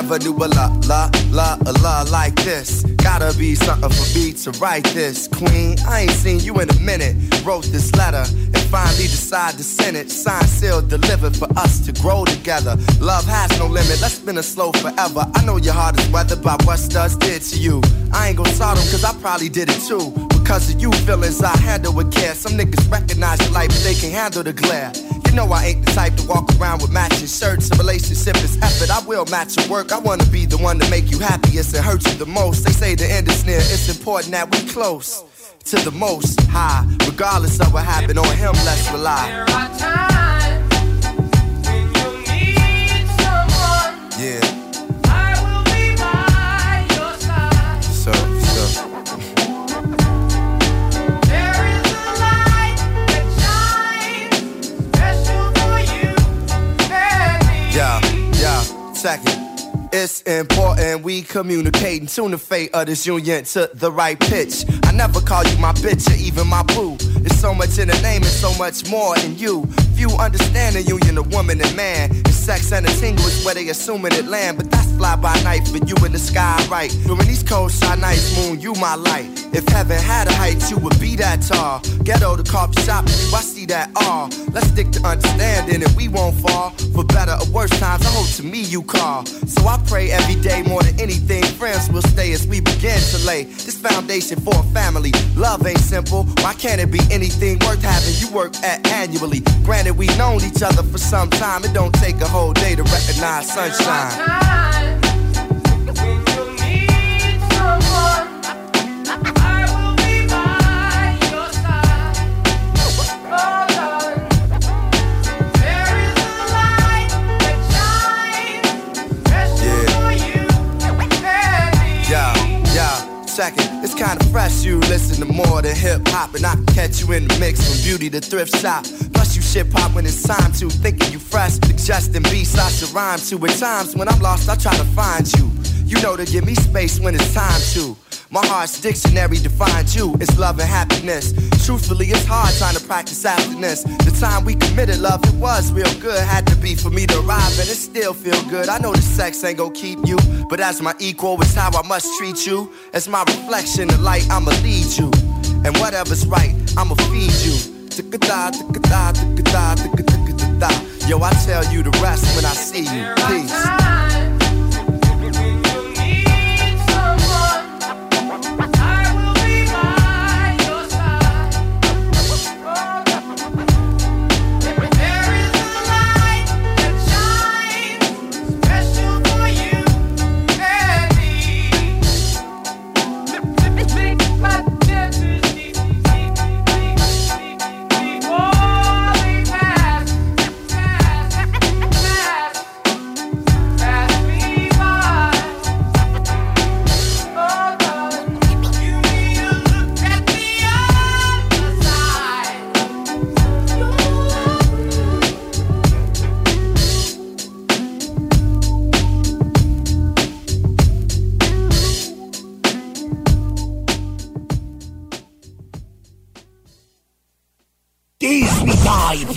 Never knew a la la la a la like this. Gotta be something for me to write this. Queen, I ain't seen you in a minute. Wrote this letter and finally decided to send it. Signed, sealed, delivered for us to grow together. Love has no limit. Let's spin it slow forever. I know your heart is weathered by what studs did to you. I ain't gonna start 'em cause I probably did it too. Because of you feelings I handle with care. Some niggas recognize your light, but they can handle the glare. You know I ain't the type to walk around with matching shirts. A relationship is effort. I will match your work. I wanna be the one to make you happiest and hurt you the most. They say the end is near. It's important that we close to the most high. Regardless of what happened on him, let's rely. Second. It's important we communicate and tune the fate of this union to the right pitch. Never call you my bitch or even my boo. There's so much in the name and so much more in you. Few understand the union of woman and man. And sex and a tingle is where they assuming it land. But that's fly by night for you in the sky, right? During these cold shy nights, moon, you my light. If heaven had a height, you would be that tall. Ghetto the coffee shop, I see that all. Let's stick to understanding and we won't fall. For better or worse times, I hope to me you call. So I pray every day more than anything. Friends will stay as we begin to lay this foundation for a family. Love ain't simple. Why can't it be anything worth having you work at annually? Granted, we've known each other for some time. It don't take a whole day to recognize sunshine. Yeah, yeah. Second, kinda fresh. You listen to more than hip hop, and I can catch you in the mix from beauty to thrift shop. Plus, you shit pop when it's time to. Thinking you fresh, suggesting beats I should rhyme to. At times when I'm lost, I try to find you. You know to give me space when it's time to. My heart's dictionary defines you. It's love and happiness. Truthfully, it's hard trying to practice happiness. The time we committed love, it was real good. Had to be for me to arrive, and it still feel good. I know the sex ain't gonna keep you, but as my equal, it's how I must treat you. As my reflection, the light, I'ma lead you. And whatever's right, I'ma feed you. Tick-a-da, tick-a-da. Yo, I tell you the rest when I see you. Peace.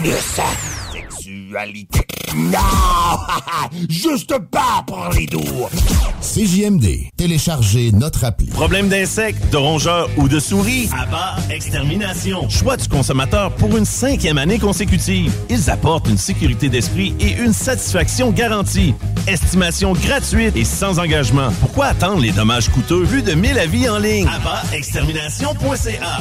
Sexualité. Non! Juste pas pour les doux.
CJMD. Téléchargez notre appli.
Problème d'insectes, de rongeurs ou de souris? Abba Extermination. Choix du consommateur pour une cinquième année consécutive. Ils apportent une sécurité d'esprit et une satisfaction garantie. Estimation gratuite et sans engagement. Pourquoi attendre les dommages coûteux? Plus de 1000 avis en ligne? AbbaExtermination.ca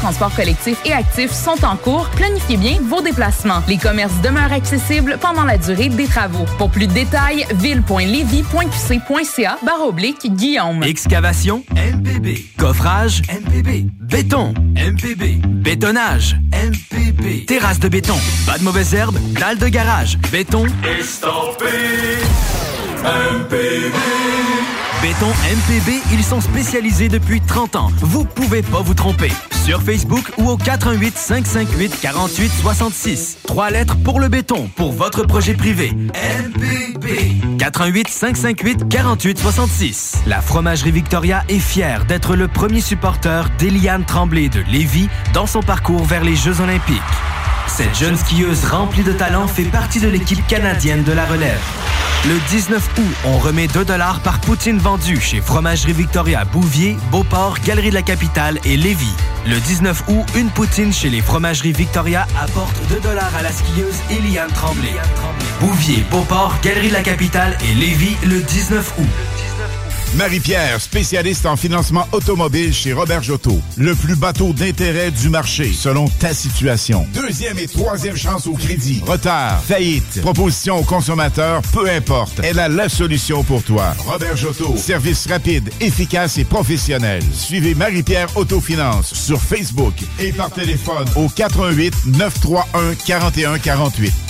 de transport collectifs et actifs sont en cours. Planifiez bien vos déplacements. Les commerces demeurent accessibles pendant la durée des travaux. Pour plus de détails, ville.levy.qc.ca barre oblique Guillaume.
Excavation MPB. Coffrage MPB. Béton MPB. Bétonnage MPB. Terrasse de béton. Pas de mauvaises herbes. Dalle de garage. Béton.
Estampé MPB
Béton MPB, ils sont spécialisés depuis 30 ans. Vous pouvez pas vous tromper. Sur Facebook ou au 418 558 48 66. Trois lettres pour le béton, pour votre projet privé. MPB. 418 558 48 66. La fromagerie Victoria est fière d'être le premier supporter d'Eliane Tremblay de Lévis dans son parcours vers les Jeux Olympiques. Cette jeune skieuse remplie de talent fait partie de l'équipe canadienne de la relève. Le 19 août, on remet 2 par poutine vendue chez Fromagerie Victoria Bouvier, Beauport, Galerie de la Capitale et Lévis. Le 19 août, une poutine chez les Fromageries Victoria apporte 2 à la skieuse Eliane Tremblay. Bouvier, Beauport, Galerie de la Capitale et Lévis le 19 août.
Marie-Pierre, spécialiste en financement automobile chez Robert Jotto. Le plus bateau d'intérêt du marché, selon ta situation. Deuxième et troisième chance au crédit. Retard, faillite, proposition au consommateur, peu importe. Elle a la solution pour toi. Robert Jotto. Service rapide, efficace et professionnel. Suivez Marie-Pierre Autofinance sur Facebook et par téléphone au 88 931 4148.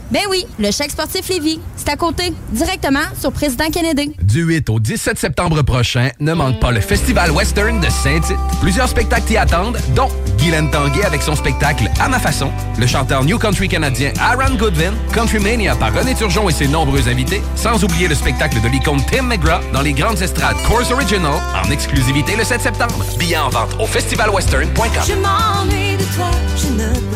Ben oui, le chèque sportif Lévis. C'est à côté, directement sur Président Kennedy.
Du 8 au 17 septembre prochain, ne manque pas le Festival Western de Saint-Tite. Plusieurs spectacles t'y attendent, dont Guylaine Tanguay avec son spectacle À ma façon, le chanteur New Country canadien Aaron Goodwin, Country Mania par René Turgeon et ses nombreux invités, sans oublier le spectacle de l'icône Tim McGraw dans les grandes estrades Course Original, en exclusivité le 7 septembre. Billets en vente au festivalwestern.com.
Je m'ennuie de toi, je ne.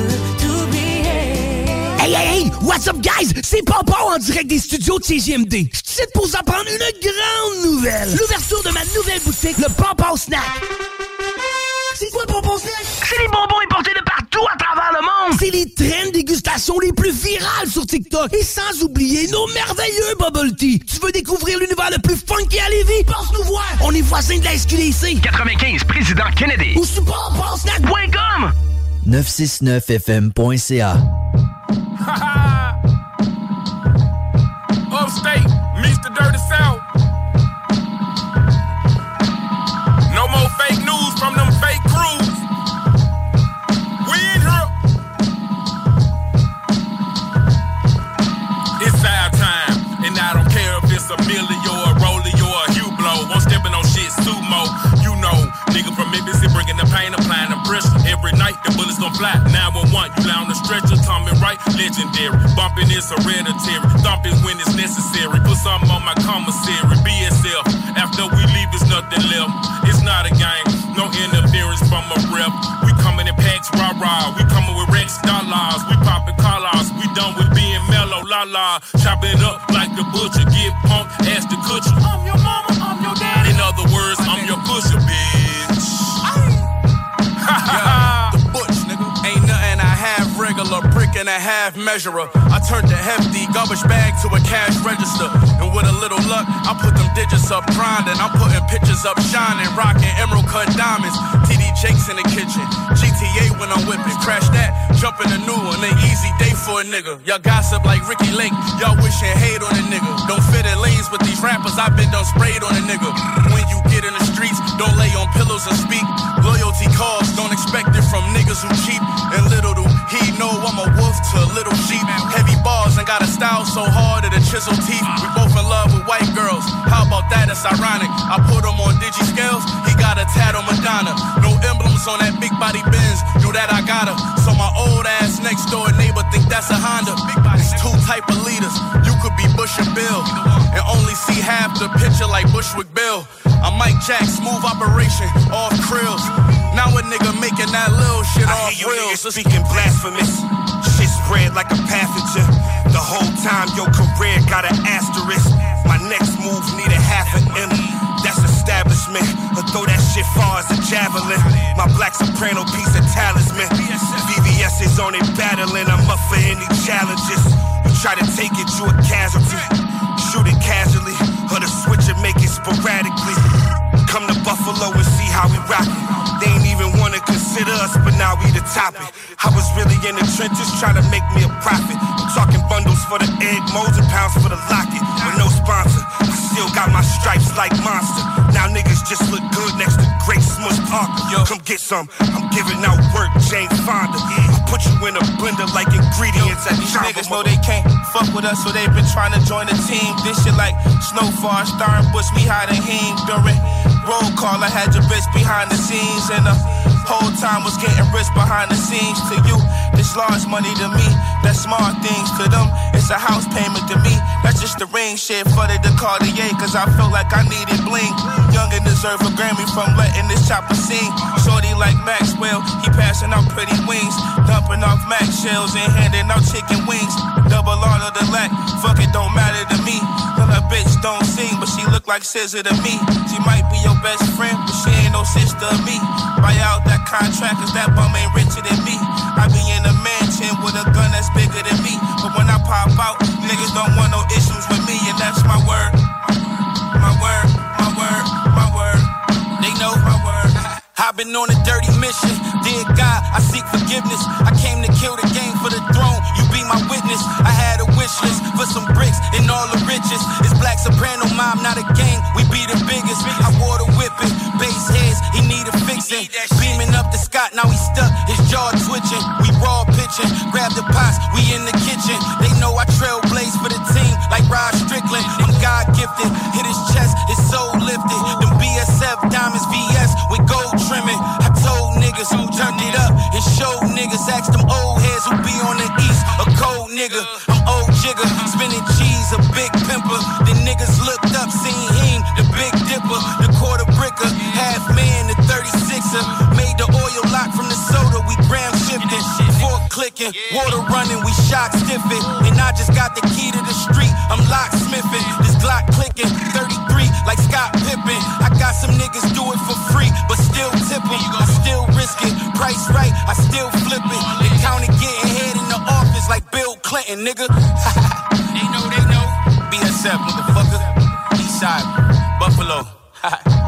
Hey, hey, hey! What's up, guys? C'est Papa en direct des studios de CGMD. Je suis pour vous apprendre une grande nouvelle. L'ouverture de ma nouvelle boutique, le Papa Snack. C'est quoi le Papa Snack? C'est les bonbons importés de partout à travers le monde. C'est les traînes dégustation les plus virales sur TikTok. Et sans oublier nos merveilleux bubble tea. Tu veux découvrir l'univers le plus funky à Lévis? Passe nous voir. On est voisins de la SQDC.
95, Président Kennedy.
Ou sur papasnack.com.
969fm.ca.
Upstate meets the dirty south. No more fake news from them fake crews. We in here. It's our time, and I don't care if it's a milli or a rollie or a Hugh. Won't stepping on shit sumo. You know, nigga from Memphis, bringing the pain. Every night the bullets gon' fly. 911, you lie on the stretcher, Tommy right, legendary. Bumping is hereditary, thumping when it's necessary. Put something on my commissary, BSF. After we leave, there's nothing left. It's not a game, no interference from a rep. We coming in packs, rah rah. We coming with Rex dollars. We popping collars. We done with being mellow, la la. Chopping it up like the butcher. Get pumped, ask the kutcher. I'm your mama,
half measurer. I turned the hefty garbage bag to a cash register. And with a little luck, I put them digits up grinding. I'm putting pictures up shining, rocking emerald cut diamonds. TD Jakes in the kitchen. GTA when I'm whipping. Crash that, jump in a new one. An easy day for a nigga. Y'all gossip like Ricky Lake. Y'all wishing hate on a nigga. Don't fit in lanes with these rappers. I've been done sprayed on a nigga. When you get in the streets, don't lay on pillows and speak. Loyalty calls, don't expect it from niggas who cheap. And little he know I'm a wolf to a little sheep. Heavy bars and got a style so hard that it chisel teeth. We both in love with white girls. How about that? It's ironic. I put him on digi scales. He got a tat on Madonna. No emblems on that big body Benz. Knew that I got her. So my old ass next door neighbor think that's a Honda. It's two type of leaders. You could be Bush and Bill. And only see half the picture like Bushwick Bill. I'm Mike Jack, smooth operation, off krills. Now a nigga making that little shit
I
off
hear you
reels.
speaking blasphemous. Shit spread like a pathogen. The whole time your career got an asterisk. My next move need a half an M. That's establishment. Or throw that shit far as a javelin. My black soprano piece of talisman. VVS is on it battling. I'm up for any challenges. You try to take it, you a casualty. Shoot it casually. Or the switch and make it sporadically. Come to Buffalo and see how we rockin'. They ain't consider us, but now we the topic. I was really in the trenches trying to make me a profit. I'm talking bundles for the egg, molds and pounds for the locket. With no sponsor, I still got my stripes like monster. Now niggas just look good next to Great Smush Parker. Yo, come get some. I'm giving out work, Jane Fonda. I put you in a blender like ingredients at
These
Jamba,
niggas know they can't fuck with us, so they been trying to join the team. This shit like Snowfall, Starring Bush, we hiding him during roll call. I had your bitch behind the scenes, and the whole time was getting rich behind the scenes. To you, it's large money to me. That's small things to them. It's a house payment to me. That's just the ring shit for the Cartier, cause I felt like I needed bling. Young and deserve a Grammy from letting this chopper sing. Shorty like Maxwell, he passing out pretty wings. Dumping off Max shells and handing out chicken wings. Double R to the lack, fuck it, don't matter to me. Her bitch don't sing, but she look like scissor to me. She might be your best friend, but she ain't no sister of me. Buy out that contract, cause that bum ain't richer than me. I be in a mansion with a gun that's bigger than me. But when I pop out, niggas don't want no issues with me, and that's my word. My word, my word, my word. They know my word. I've been on a dirty mission. Dear God, I seek forgiveness. I came to kill the game for the throne. You be my witness. I had a wish list for some bricks and all the riches. It's Black Soprano mom, not a gang. We be the biggest. I wore the whipping. Base heads, he a fixing. Beaming up the Scott, now he stuck. His jaw twitching. We raw pitching. Grab the pots, we in the kitchen. They know I trailblaze for the team like Rod Strickland. I'm God gifted. Hit his chest, his soul lifted. Them BSF diamonds VS with gold trimming. I told niggas who turned it up and showed niggas. Ask them old heads who be on the east. A cold nigga, I'm old jigger. Spinning cheese, a big pimper. The niggas looked up, seen him, the big dipper, the quarter bricker, half man, the 36er. Made the oil lock from the soda, we gram shifted. Fork clicking, water running, we shock stiffing. And I just got the key to the street, I'm locksmithing. This Glock clicking, 33 like Scott Pippen. I got some niggas do it for free, but still tip 'em. I still risk it, price right, I still flip it. They counting getting head in the office like Bill Clinton, nigga. they know, they know. BSF, motherfucker. Eastside, Buffalo.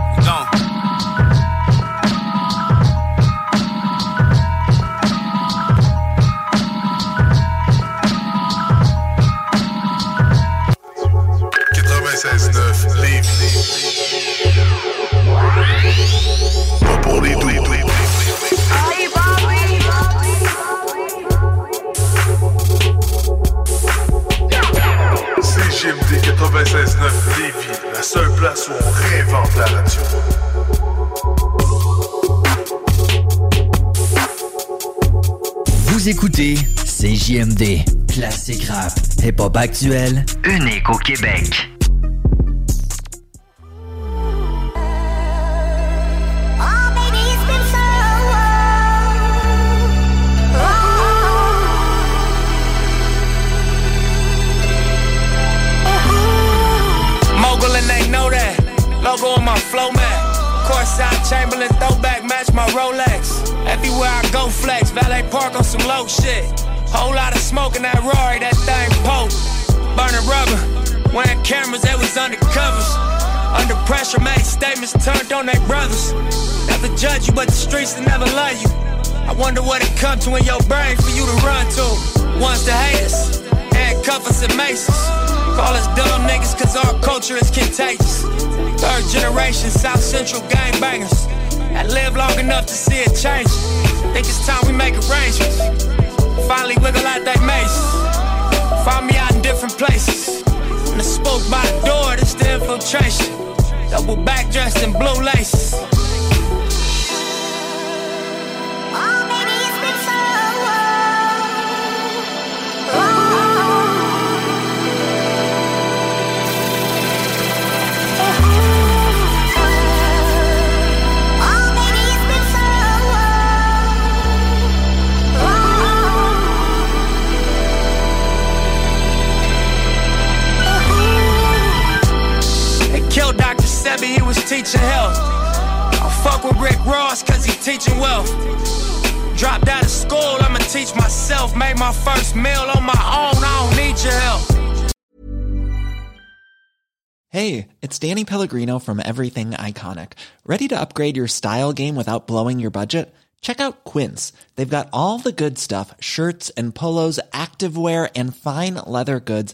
écoutez CJMD, classique rap, hip-hop actuel, unique au Québec.
Shit. Whole lot of smoke in that Rory, that thing poke. Burning rubber. Wearing cameras, they was undercovers. Under pressure, made statements turned on their brothers. Never judge you, but the streets will never love you. I wonder what it come to in your brain for you to run to. One's haters, handcuff us and maces. Call us dumb niggas cause our culture is contagious. Third generation South Central gangbangers. I live long enough to see it change. Think it's time we make arrangements. Finally wiggle out that maze. Find me out in different places. And the spoke by the door, this the infiltration. Double back dressed in blue laces. Dr. He was teaching health. I fuck with Rick Ross cause he teaching wealth. Dropped out of school, I'ma teach myself. Made my first meal on my own, I don't need your help.
Hey, it's Danny Pellegrino from Everything Iconic. Ready to upgrade your style game without blowing your budget? Check out Quince. They've got all the good stuff shirts and polos, activewear, and fine leather goods,